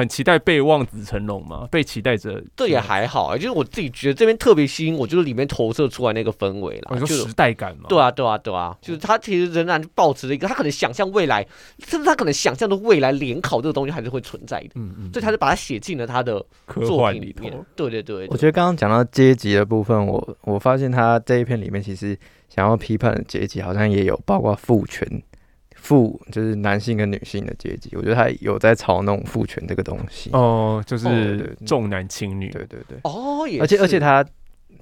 很期待被望子成龙吗？被期待着，这也还好啊，就是我自己觉得这边特别吸引我，就是里面投射出来那个氛围啦，就是哦你说时代感嘛？对啊，对啊，对啊，就是他其实仍然保持着一个，他可能想象未来，甚至他可能想象的未来联考这个东西还是会存在的，嗯嗯，所以他就把它写进了他的科作幻里头品里面。对对对，对我觉得刚刚讲到阶级的部分，我我发现他这一篇里面其实想要批判的阶级好像也有，包括父权、父就是男性跟女性的阶级。我觉得他有在嘲弄父权这个东西。哦，就是重男轻女，对对对，哦，也而且而且他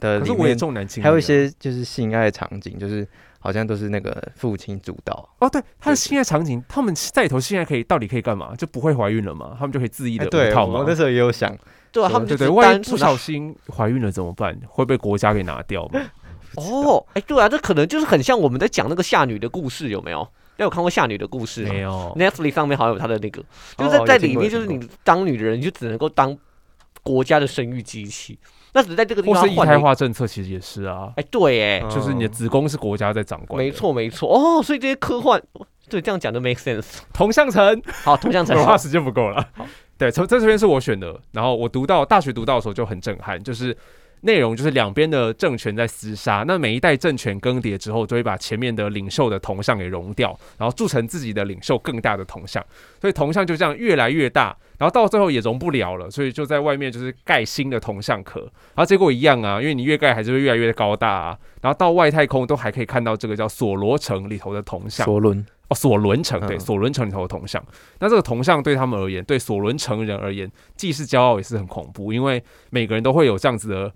的可是我也里面重男轻还有一些就是性爱场景，就是好像都是那个父亲主导。哦，对，他的性爱场景，他们在里头性爱可以到底可以干嘛？就不会怀孕了嘛？他们就可以恣意哎，的对，套吗我？那时候也有想，对啊，他们就只对对，万一不小心怀孕了怎么办？会被国家给拿掉吗？哦，哎，对啊，这可能就是很像我们在讲那个夏女的故事，有没有？那有看过夏女的故事没有，？Netflix 上面好像有他的那个，就是哦在里面，就是你当女人，你就只能够当国家的生育机器。那只是在这个地方或是一胎。化政策其实也是啊，哎，对，哎，就是你的嗯子宫是国家在掌管，没，错没错。哦，所以这些科幻，对，这样讲就 make sense。同向城，好，同向成 我怕时间不够了。对，从这这边是我选的，然后我读到大学读到的时候就很震撼，就是内容就是两边的政权在厮杀，那每一代政权更迭之后，就会把前面的领袖的铜像给融掉，然后铸成自己的领袖更大的铜像，所以铜像就这样越来越大，然后到最后也融不了了，所以就在外面就是盖新的铜像壳，然后结果一样啊，因为你越盖还是会越来越高大啊，然后到外太空都还可以看到这个叫索罗城里头的铜像。索伦？哦，索伦城对，嗯。索伦城里头的铜像。那这个铜像对他们而言，对索伦城人而言，既是骄傲也是很恐怖，因为每个人都会有这样子的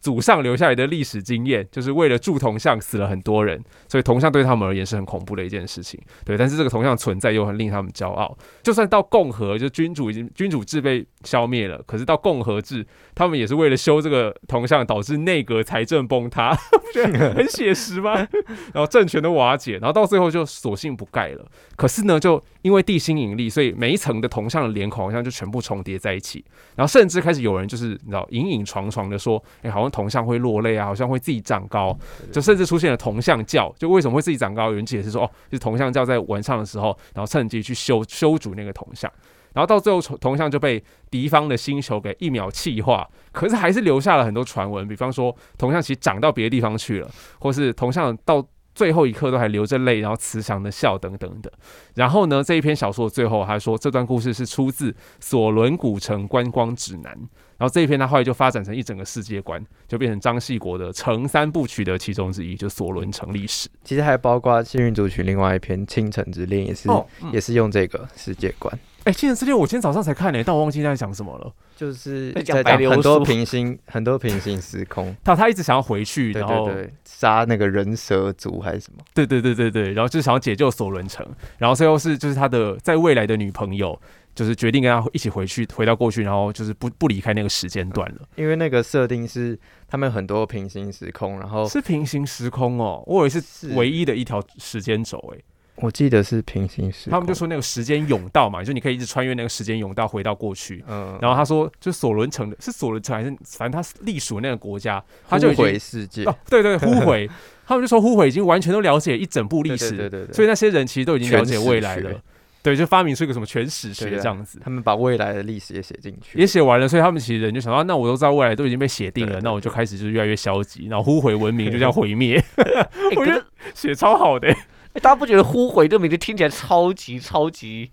祖上留下来的历史经验，就是为了铸铜像死了很多人，所以铜像对他们而言是很恐怖的一件事情。对，但是这个铜像存在又很令他们骄傲。就算到共和，就君主已经君主制被消灭了，可是到共和制，他们也是为了修这个铜像，导致内阁财政崩塌，不觉得很写实吗？然后政权的瓦解，然后到最后就索性不盖了。可是呢，就因为地心引力，所以每一层的铜像的脸孔好像就全部重叠在一起，然后甚至开始有人就是你知道隐隐床床的说，哎、好铜像会落泪啊，好像会自己长高，就甚至出现了铜像教。就为什么会自己长高？有人解释说，哦，就是铜像教在晚上的时候，然后趁机去修修筑那个铜像。然后到最后，铜像就被敌方的星球给一秒气化，可是还是留下了很多传闻，比方说铜像其实长到别的地方去了，或是铜像到最后一刻都还流着泪，然后慈祥的笑等等的。然后呢，这一篇小说的最后还说，这段故事是出自《索伦古城观光指南》。然后这一篇他后来就发展成一整个世界观，就变成张系国的城三部曲的其中之一，就索伦城历史。其实还包括幸运族群另外一篇《倾城之恋》，也是、哦，嗯也是用这个世界观，哎，《倾城之恋》我今天早上才看呢、但我忘记在讲什么了。就是在讲很多平行很多平行时空。他他一直想要回去，然后杀那个人蛇族还是什么？对对对对对，然后就是想要解救索伦城，然后最后是就是他的在未来的女朋友，就是决定跟他一起回去，回到过去，然后就是不不离开那个时间段了。因为那个设定是他们很多平行时空，然后是平行时空哦，我以为是是唯一的一条时间轴诶。我记得是平行时空。他们就说那个时间甬道嘛，就你可以一直穿越那个时间甬道回到过去。嗯，然后他说，就索伦城的是索伦城还是反正他隶属那个国家，他就回经世界，哦，对对，呼回，他们就说呼回已经完全都了解一整部历史，对对对对，所以那些人其实都已经了解未来了。对，就发明出一个什么全史学这样子，他们把未来的历史也写进去，也写完了，所以他们其实人就想到，那我都知道未来都已经被写定了，那我就开始就是越来越消极，然后呼回文明就这样毁灭，我觉得写超好的大家不觉得“呼回”这名字听起来超级超级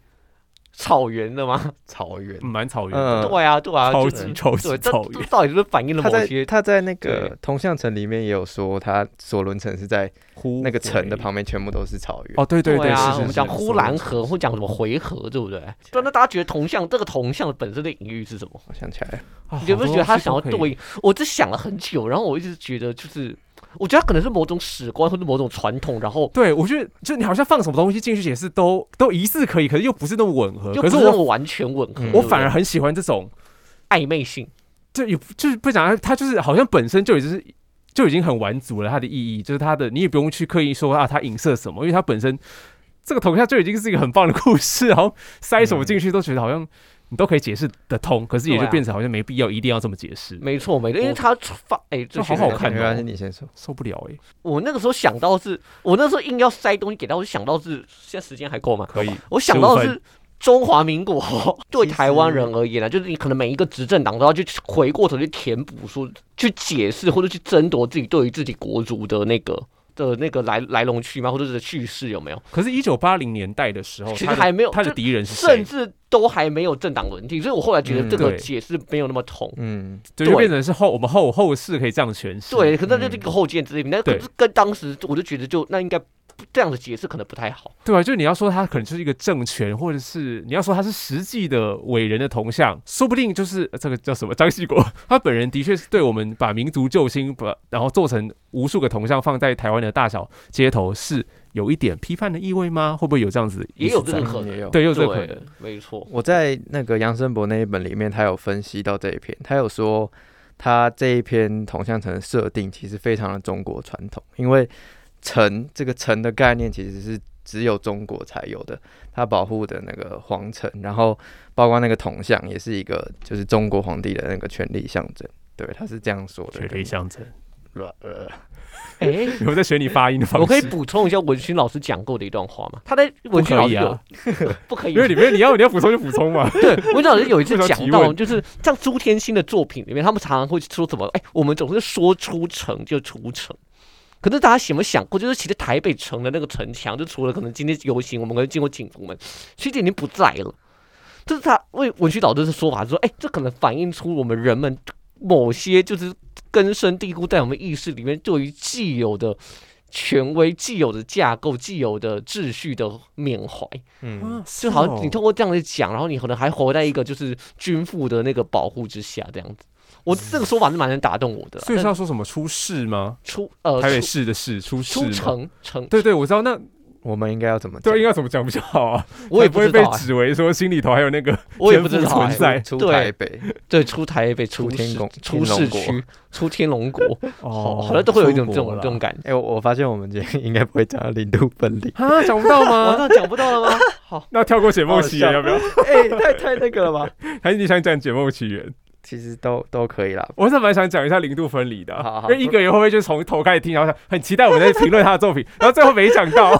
草原的吗？草原。嗯蛮草原的。嗯，对啊，对啊，超就是级超级对，这草原这到底是不是反映了他在某些？他在那对个铜像城里面也有说，他索伦城是在呼那个城的旁边全部都是草原。哦，对对啊，是是我们讲呼兰河或讲什么回河，对不对？对，那大家觉得铜像这个铜像本身的隐喻是什么？我想起来你有没有觉得他想要对应？我只想了很久，然后我一直觉得就是，我觉得他可能是某种史观或者某种传统，然后对，我觉得就你好像放什么东西进去解释都都疑似可以，可是又不是那么吻合。就可是我不是那么完全吻合。我反而很喜欢这种，暧昧性，就也就是不讲它就是好像本身就已经是就已经很完足了，它的意义就是它的你也不用去刻意说啊它影射什么，因为它本身这个头像就已经是一个很棒的故事，然后塞什么进去都觉得好像你都可以解释得通，可是也就变成好像没必要一定要这么解释，没错没错，因为他发哎，这就好好看哦没关系，你先说。受不了哎、我那个时候想到是，我那时候硬要塞东西给他，我就想到是，现在时间还够吗？可以，我想到的是中华民国对台湾人而言呢，就是你可能每一个执政党都要去回过头去填补，说去解释或者去争夺自己对于自己国族的那个的那个来来龙去脉或者是叙事有没有？可是，一九八零年代的时候，其实还没有他的就敌人是谁甚？至都还没有政党轮替，所以我后来觉得嗯这个解释没有那么通。嗯，对，就变成是后我们后后世可以这样诠释。对，可是那就是嗯一个后见之明，那可是跟当时我就觉得就那应该这样的解释可能不太好。对啊，就你要说他可能就是一个政权，或者是你要说他是实际的伟人的铜像，说不定就是呃这个叫什么张系国，他本人的确是对我们把民族救星把然后做成无数个铜像放在台湾的大小街头，是有一点批判的意味吗？会不会有这样子也？有这个可能也有。对，有这个可能。，没错。我在那个杨森博那一本里面，他有分析到这一篇，他有说他这一篇铜像城的设定其实非常的中国传统，因为城这个城的概念其实是只有中国才有的，它保护的那个皇城，然后包括那个铜像也是一个就是中国皇帝的那个权力象征，对，他是这样说的。权力象征，呃，哎，我在学你发音的方式。我可以补充一下文勋老师讲过的一段话吗？他在文勋老师有啊，不可以因为里面你要你要补充就补充嘛。对，文勋老师有一次讲到，就是像朱天心的作品里面，他们常常会说什么？哎，我们总是说出城就出城。可是大家有没有想过，就是其实台北城的那个城墙，就除了可能今天游行，我们可能经过景福门，其实已经不在了。这是他为文学导师的说法，说，哎，这可能反映出我们人们某些就是根深蒂固在我们意识里面对于既有的权威、既有的架构、既有的秩序的缅怀。嗯，就好哦像你通过这样子讲，然后你可能还活在一个就是君父的那个保护之下，这样子。我这个说法是蛮能打动我的啦。所以是要说什么出世吗？出呃台北出市的市出世出？城城，对对，我知道。那我们应该要怎么讲对，应该怎么讲比较好啊？我也不会被不知道哎，指为说心里头还有那个我也不知道在出对台北，对，出台北、出天宫出天龙国市区、出天龙国，哦好，好像都会有一种这种这种感觉。哎、我我发现我们今天应该不会讲到零度分离，啊，讲不到我吗？那讲不到了吗？好，那跳过解梦起源好要不要？哎、太太那个了吧？还是你想讲解梦起源？其实都都可以啦。我是蛮想讲一下零度分离的啊，好好因为一个人会不会就从头开始听，然后很期待我们在评论他的作品，然后最后没讲到。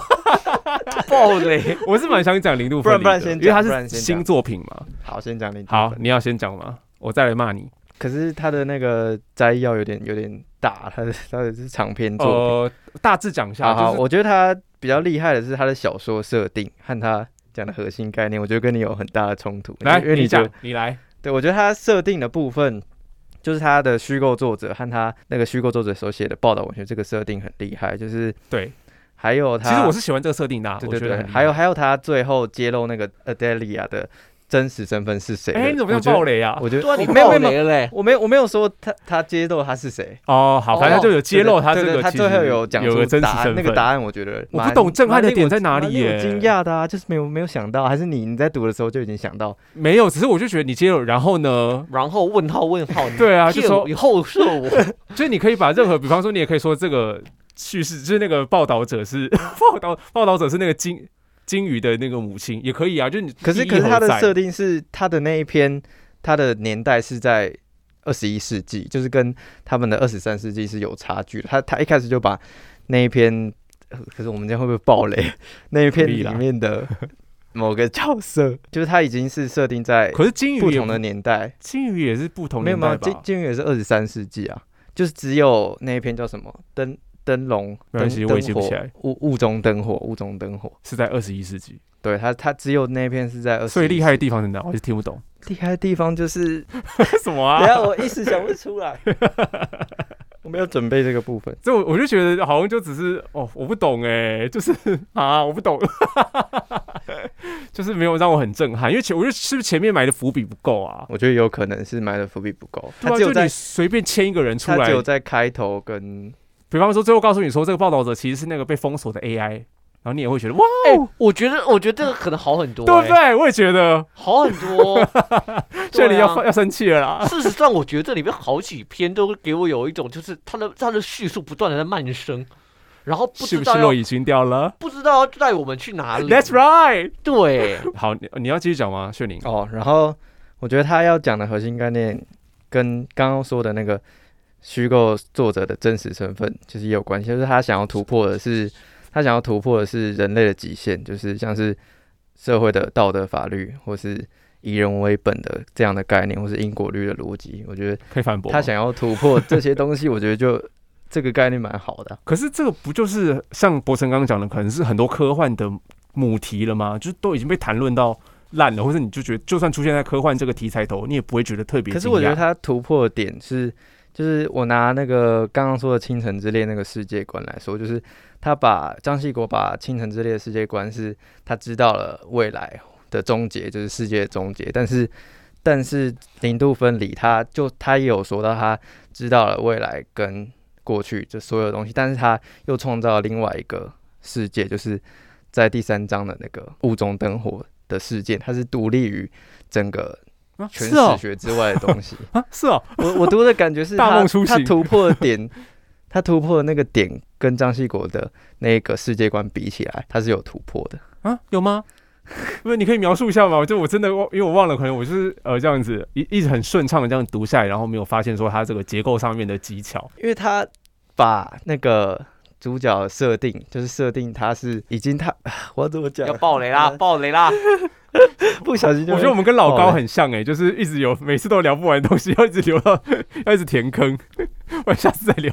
爆雷！我是蛮想讲零度分离的，不然不然先因为他是新作品嘛。好，先讲零度好，你要先讲吗？我再来骂你。可是他的那个摘要有点有点大，他的他的是长篇作品。呃，大致讲一下，好好，就是我觉得他比较厉害的是他的小说设定和他讲的核心概念，我觉得跟你有很大的冲突。来你讲因为你觉得，你来，对我觉得他设定的部分，就是他的虚构作者和他那个虚构作者所写的报道文学这个设定很厉害，就是对，还有他，其实我是喜欢这个设定的啊，对对对还有还有他最后揭露那个 Adelia 的真实身份是谁的。哎，你怎么我觉得像暴雷啊？我觉得对啊，你我没有没有没有，爆雷了嘞。我没有我没有说他他揭露他是谁，哦，好，反正就有揭露他这个，其他最后有讲出有个真实，身份，那个答案我觉得我不懂震撼的点在哪里耶惊讶的啊，就是没有没有想到，还是你你在读的时候就已经想到，没有，只是我就觉得你揭露，然后呢，然后问号问号，对啊就说骗我你后射我，就是你可以把任何，比方说你也可以说这个叙事，就是那个报道者是 报道报道者是那个金金鱼的那个母亲，也可以啊，就是你可是可是他的设定是他的那一篇，他的年代是在二十一世纪，就是跟他们的二十三世纪是有差距的。他他一开始就把那一篇，呃可是我们这样会不会爆雷？那一篇里面的某个角色，就是他已经是设定在可是金鱼不同的年代，金鱼也是不同没有没有，年代吧？金金鱼也是二十三世纪啊，就是只有那一篇叫什么灯灯笼灯没关系我也记灯火不起来。雾雾中灯火雾中灯火，是在二十一世纪，对他他只有那片是在二，所以厉害的地方在哪？我还是听不懂。厉害的地方就是 什么啊？等一下我一时想不出来，我没有准备这个部分。这我我就觉得好像就只是哦，我不懂哎，就是啊，我不懂，就是没有让我很震撼，因为前我觉得是不是前面埋的伏笔不够啊？我觉得有可能是埋的伏笔不够，他只有在随便牵一个人出来。他只，有在开头跟比方说最后告诉你说这个报道者其实是那个被封锁的 AI，然后你也会觉得哇，哎，我觉得我觉得这个可能好很多，哎对不对？我也觉得好很多。这 里对啊要要生气了啦。事实上，我觉得这里面好几篇都给我有一种，就是他的他的叙述不断的在慢升，然后不是知道要不是肉已经掉了不知道要带我们去哪里。？That's right。对，好，你你要继续讲吗？炫灵？哦，然后我觉得他要讲的核心概念跟刚刚说的那个虚构作者的真实身份其实也有关系，就是他想要突破的是他想要突破的是人类的极限，就是像是社会的道德法律或是以人为本的这样的概念，或是因果律的逻辑。我觉得可以反驳。他想要突破这些东西，我觉得就 这个概念蛮好的啊。可是这个不就是像博成刚刚讲的，可能是很多科幻的母题了吗？就是都已经被谈论到烂了，或者你就觉得就算出现在科幻这个题材头，你也不会觉得特别。可是我觉得他突破的点是，就是我拿那个刚刚说的《倾城之恋》那个世界观来说，就是他把张系国把《倾城之恋》的世界观是他知道了未来的终结，就是世界的终结，但是但是零度分离，他就他也有说到他知道了未来跟过去这所有东西，但是他又创造了另外一个世界，就是在第三章的那个雾中灯火的世界，它是独立于整个啊全史学之外的东西。啊是哦，我我读的感觉是他大梦初醒他突破的点，他突破的那个点跟张系国的那个世界观比起来，他是有突破的。啊有吗？不是，你可以描述一下吗？就我真的忘，因为我忘了，可能我就是呃这样子一一直很顺畅的这样读下来，然后没有发现说他这个结构上面的技巧。因为他把那个主角设定，就是设定他是已经他，我要怎么讲要？爆雷啦，爆雷啦！不小心就我觉得我们跟老高很像哎、就是一直有每次都聊不完的东西，要一直留到 要一直填坑，我下次再聊。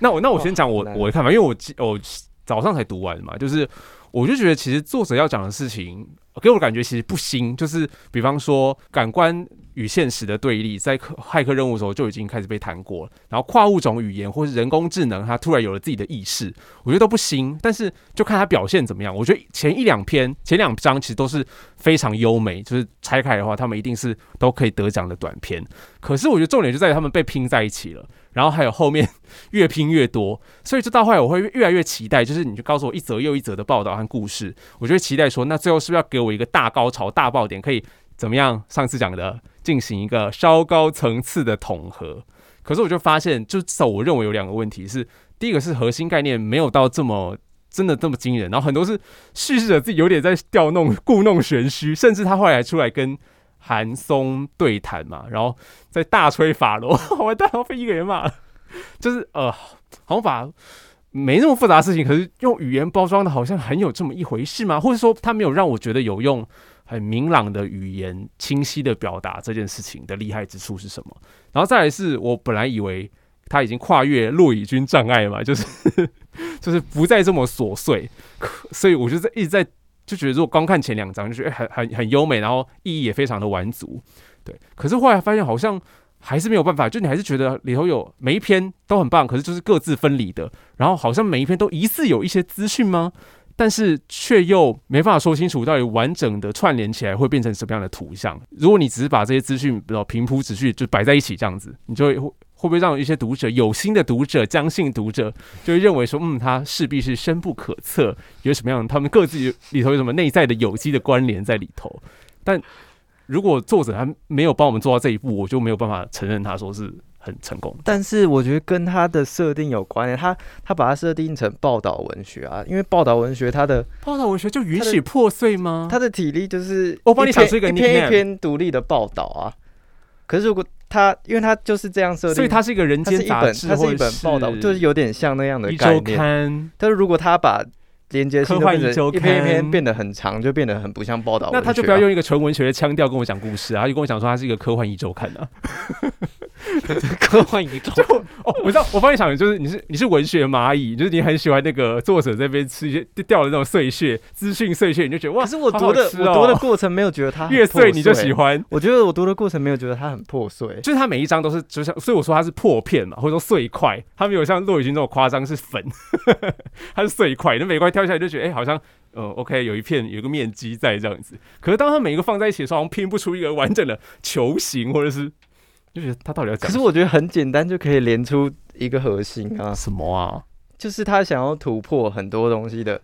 那我那我先讲我我的看法，因为我我早上才读完嘛，就是我就觉得其实作者要讲的事情，给我感觉其实不新，就是比方说感官与现实的对立，在科骇客任务的时候就已经开始被谈过了。然后跨物种语言或是人工智能，它突然有了自己的意识，我觉得都不新，但是就看它表现怎么样。我觉得前一两篇、前两章其实都是非常优美，就是拆开的话，他们一定是都可以得奖的短片。可是我觉得重点就在于他们被拼在一起了。然后还有后面 越拼越多，所以就到后来我会越来越期待，就是你就告诉我一则又一则的报道和故事，我就会期待说，那最后是不是要给我一个大高潮、大爆点，可以怎么样？上次讲的进行一个稍高层次的统合。可是我就发现，就至少我认为有两个问题是：第一个是核心概念没有到这么真的这么惊人，然后很多是叙事者自己有点在调弄、故弄玄虚，甚至他后来还出来跟韩松对谈嘛，然后在大吹法罗，完蛋，我被一个人骂了，就是呃，好像把没那么复杂的事情，可是用语言包装的，好像很有这么一回事吗？或者说他没有让我觉得有用很明朗的语言、清晰的表达这件事情的厉害之处是什么？然后再来是我本来以为他已经跨越骆以军障碍嘛，就是 就是不再这么琐碎，所以我就在一直在就觉得，如果光看前两章，就觉得很很很优美，然后意义也非常的完足，对。可是后来发现好像还是没有办法，就你还是觉得里头有每一篇都很棒，可是就是各自分离的，然后好像每一篇都疑似有一些资讯吗？但是却又没办法说清楚，到底完整的串联起来会变成什么样的图像？如果你只是把这些资讯，比如平铺直叙，就摆在一起这样子，你就会会不会让一些读者有心的读者、将信读者就会认为说，嗯，他势必是深不可测，有什么样他们各自里头有什么内在的有机的关联在里头？但如果作者他没有帮我们做到这一步，我就没有办法承认他说是。很成功，但是我觉得跟他的设定有关联。他他把它设定成报道文学啊，因为报道文学它的报道文学就允许破碎吗？他的体力就是我帮你想出一个一篇一篇独立的报道啊。可是如果他，因为他就是这样设定，所以它是一个人间杂志，它是一本报道，就是有点像那样的概念。但是如果他把连接性变成一篇一篇变得很长，就变得很不像报道。那他就不要用一个纯文学的腔调跟我讲故事啊，他就跟我讲说他是一个科幻一周刊啊。科幻宇宙。哦，我知道，我帮你想，就是你是你是文学蚂蚁，就是你很喜欢那个作者这边吃一些掉的那种碎屑资讯碎屑，你就觉得哇，可是我读的我读的过程没有觉得它 越碎你就喜欢。我觉得我读的过程没有觉得它很破碎，就是它每一张都是就像，所以我说它是破片嘛，或者说碎块，它没有像骆雨军这种夸张是粉，它是碎块，那每块挑下来就觉得哎，好像呃 OK 有一片有一个面积在这样子，可是当它每一个放在一起的时候，好像拼不出一个完整的球形或者是。就觉得他到底要讲？可是我觉得很简单，就可以连出一个核心啊！什么啊？就是他想要突破很多东西的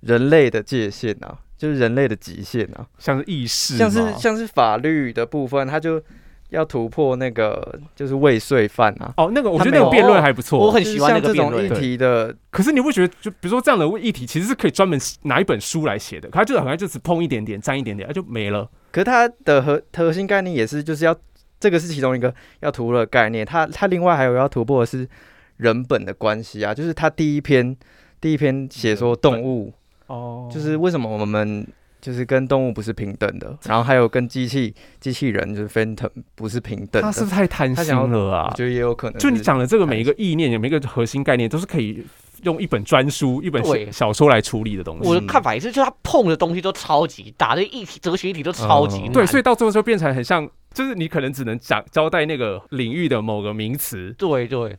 人类的界限啊，就是人类的极限啊，像是意识，像是像是法律的部分，他就要突破那个就是未遂犯啊。哦，那个我觉得那个辩论还不错，我很喜欢那个这种议题的。可是你不觉得，就比如说这样的议题，其实是可以专门拿一本书来写的，他就好像就只碰一点点，沾一点点，他就没了。可是它的核核心概念也是，就是要。这个是其中一个要突破的概念，他他另外还有要突破的是人本的关系啊，就是他第一篇第一篇写说动物哦，就是为什么我们就是跟动物不是平等的，然后还有跟机器机器人就是 phantom 不是平等，他是太贪心了啊，我觉得也有可能。就你讲的这个每一个意念，每一个核心概念，都是可以用一本专书、一本小说来处理的东西。我的看法也是，就他碰的东西都超级大，这一体哲学一体都超级对，所以到最后就变成很像。就是你可能只能讲交代那个领域的某个名词，对对，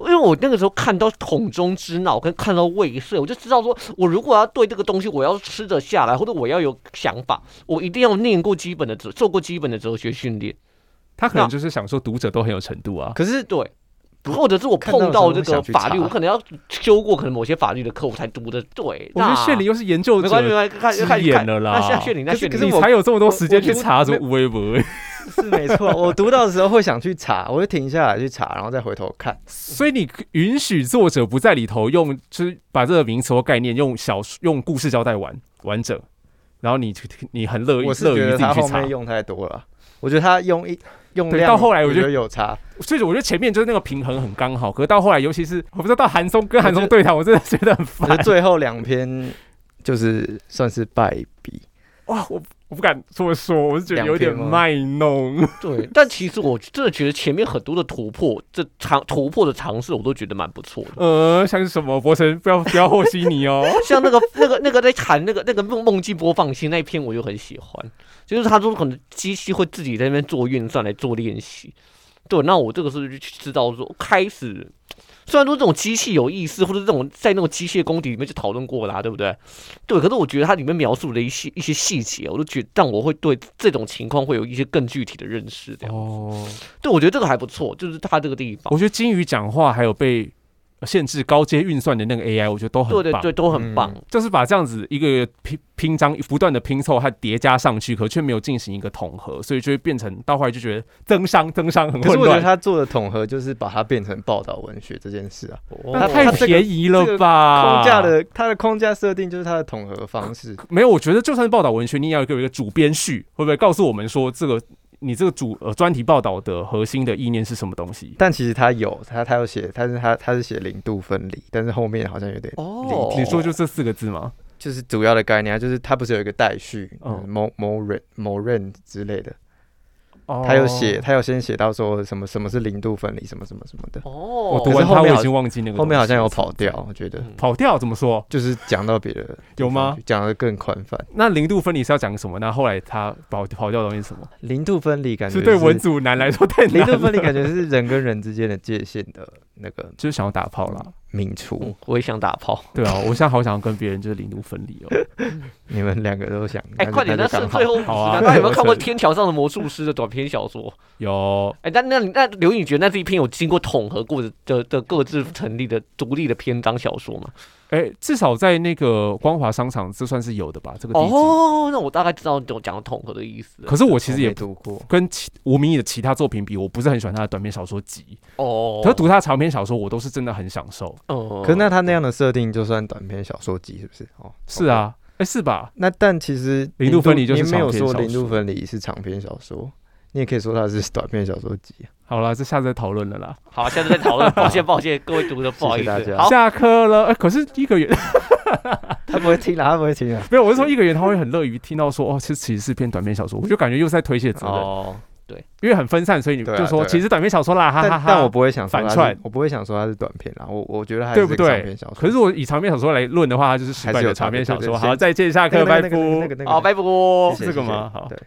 因为我那个时候看到桶中之脑跟看到味色，我就知道说，我如果要对这个东西我要吃得下来，或者我要有想法，我一定要念过基本的哲，做过基本的哲学训练。他可能就是想说读者都很有程度啊，可是对，或者是我碰到这个法律，我可能要修过可能某些法律的课，我才读的对。我觉得炫灵又是研究者，没关系，看看演了啦。那现在谢林，那谢林，你才有这么多时间去查什么微博。是没错，我读到的时候会想去查，我会停下来去查，然后再回头看。所以你允许作者不在里头用，就是把这个名词或概念用小用故事交代完完整，然后你你很乐意乐于自己去查。用太多了，我觉得他用一用到后来，我觉得有差。所以我觉得前面就是那个平衡很刚好，可是到后来，尤其是我不知道到韩松跟韩松对谈，我真的觉得很烦。最后两篇就是算是败笔。哇，我。我不敢这么说，我是觉得有点卖弄。对，但其实我真的觉得前面很多的突破，这尝突破的尝试，我都觉得蛮不错的。呃，像是什么博神，不要不要和稀泥哦。像那个那个那个在谈那个那个梦梦境播放器那一篇，我就很喜欢。就是他说可能机器会自己在那边做运算来做练习。对，那我这个时候就知道说开始。虽然说这种机器有意思，或者这种在那种机械功底里面就讨论过啦，对不对？对，可是我觉得它里面描述的一些一些细节，我都觉得让我会对这种情况会有一些更具体的认识。这样哦，对，我觉得这个还不错，就是它这个地方。我觉得金鱼讲话还有被。限制高阶运算的那个 AI，我觉得都很对对对，都很棒。就是把这样子一个拼拼章不断的拼凑和叠加上去，可却没有进行一个统合，所以就会变成到后来就觉得增伤增伤很混乱。可是我觉得他做的统合就是把它变成报道文学这件事啊，那太便宜了吧？框架的它的框架设定就是它的统合方式。没有，我觉得就算是报道文学，你也要有一个主编序，会不会告诉我们说这个？你这个主呃专题报道的核心的意念是什么东西？但其实他有他他有写，但是他他是写零度分离，但是后面好像有点哦，你说就这四个字吗？就是主要的概念啊，就是它不是有一个代序，嗯嗯，某某人某人之类的，哦他有写，他有先写到说什么什么是零度分离，什么什么什么的，哦，我读完后面已经忘记那个后面好像有跑掉，我觉得嗯跑掉怎么说？就是讲到别的有吗？讲的更宽泛。那零度分离是要讲什么？那后来他跑跑掉的东西是什么？零度分离感觉是对文组男来说太难零。度分离感觉是人跟人之间的界限的那个就是想要打炮啦。泯除嗯，我也想打炮。对啊，我现在好想要跟别人就是零度分离哦。你们两个都想，哎，快点，那是最后五十好啊秒，大家有没有看过《天桥上的魔术师》的短篇小说？有哎，但那那刘颖觉得那是一篇有经过统合过的的的各自成立的独立的篇章小说吗？哎、至少在那个光华商场，这算是有的吧？这个。哦，那我大概知道我讲的统合的意思。可是我其实也读过，跟其吴明义的其他作品比，我不是很喜欢他的短篇小说集。哦，可是读他的长篇小说，我都是真的很享受。哦，可是那他那样的设定就算短篇小说集是不是？哦，是啊，哎、是吧？那但其实零度分离就是没有长篇小说零度分离是长篇小说，你也可以说它是短篇小说集啊。好了，这下次再讨论了啦。好，下次再讨论。抱歉，抱歉，各位读者，不好意思。下课了，哎、可是一个月 他不会听了，他不会听了。没有，我是说一个月他会很乐于听到说，哦，其实其实是篇短篇小说，我就感觉又是在推卸责任，哦，对因为很分散，所以你就说其实短篇小说啦，哈哈哈。但但我不会想反串我不会想说它是短篇啦，我我觉得还对不是长对篇小说。可是我以长篇小说来论的话，它就是失败的长篇小说。好，再见，下课，拜那个那个那个那拜。个那个好，拜拜。谢谢谢谢这个吗好对，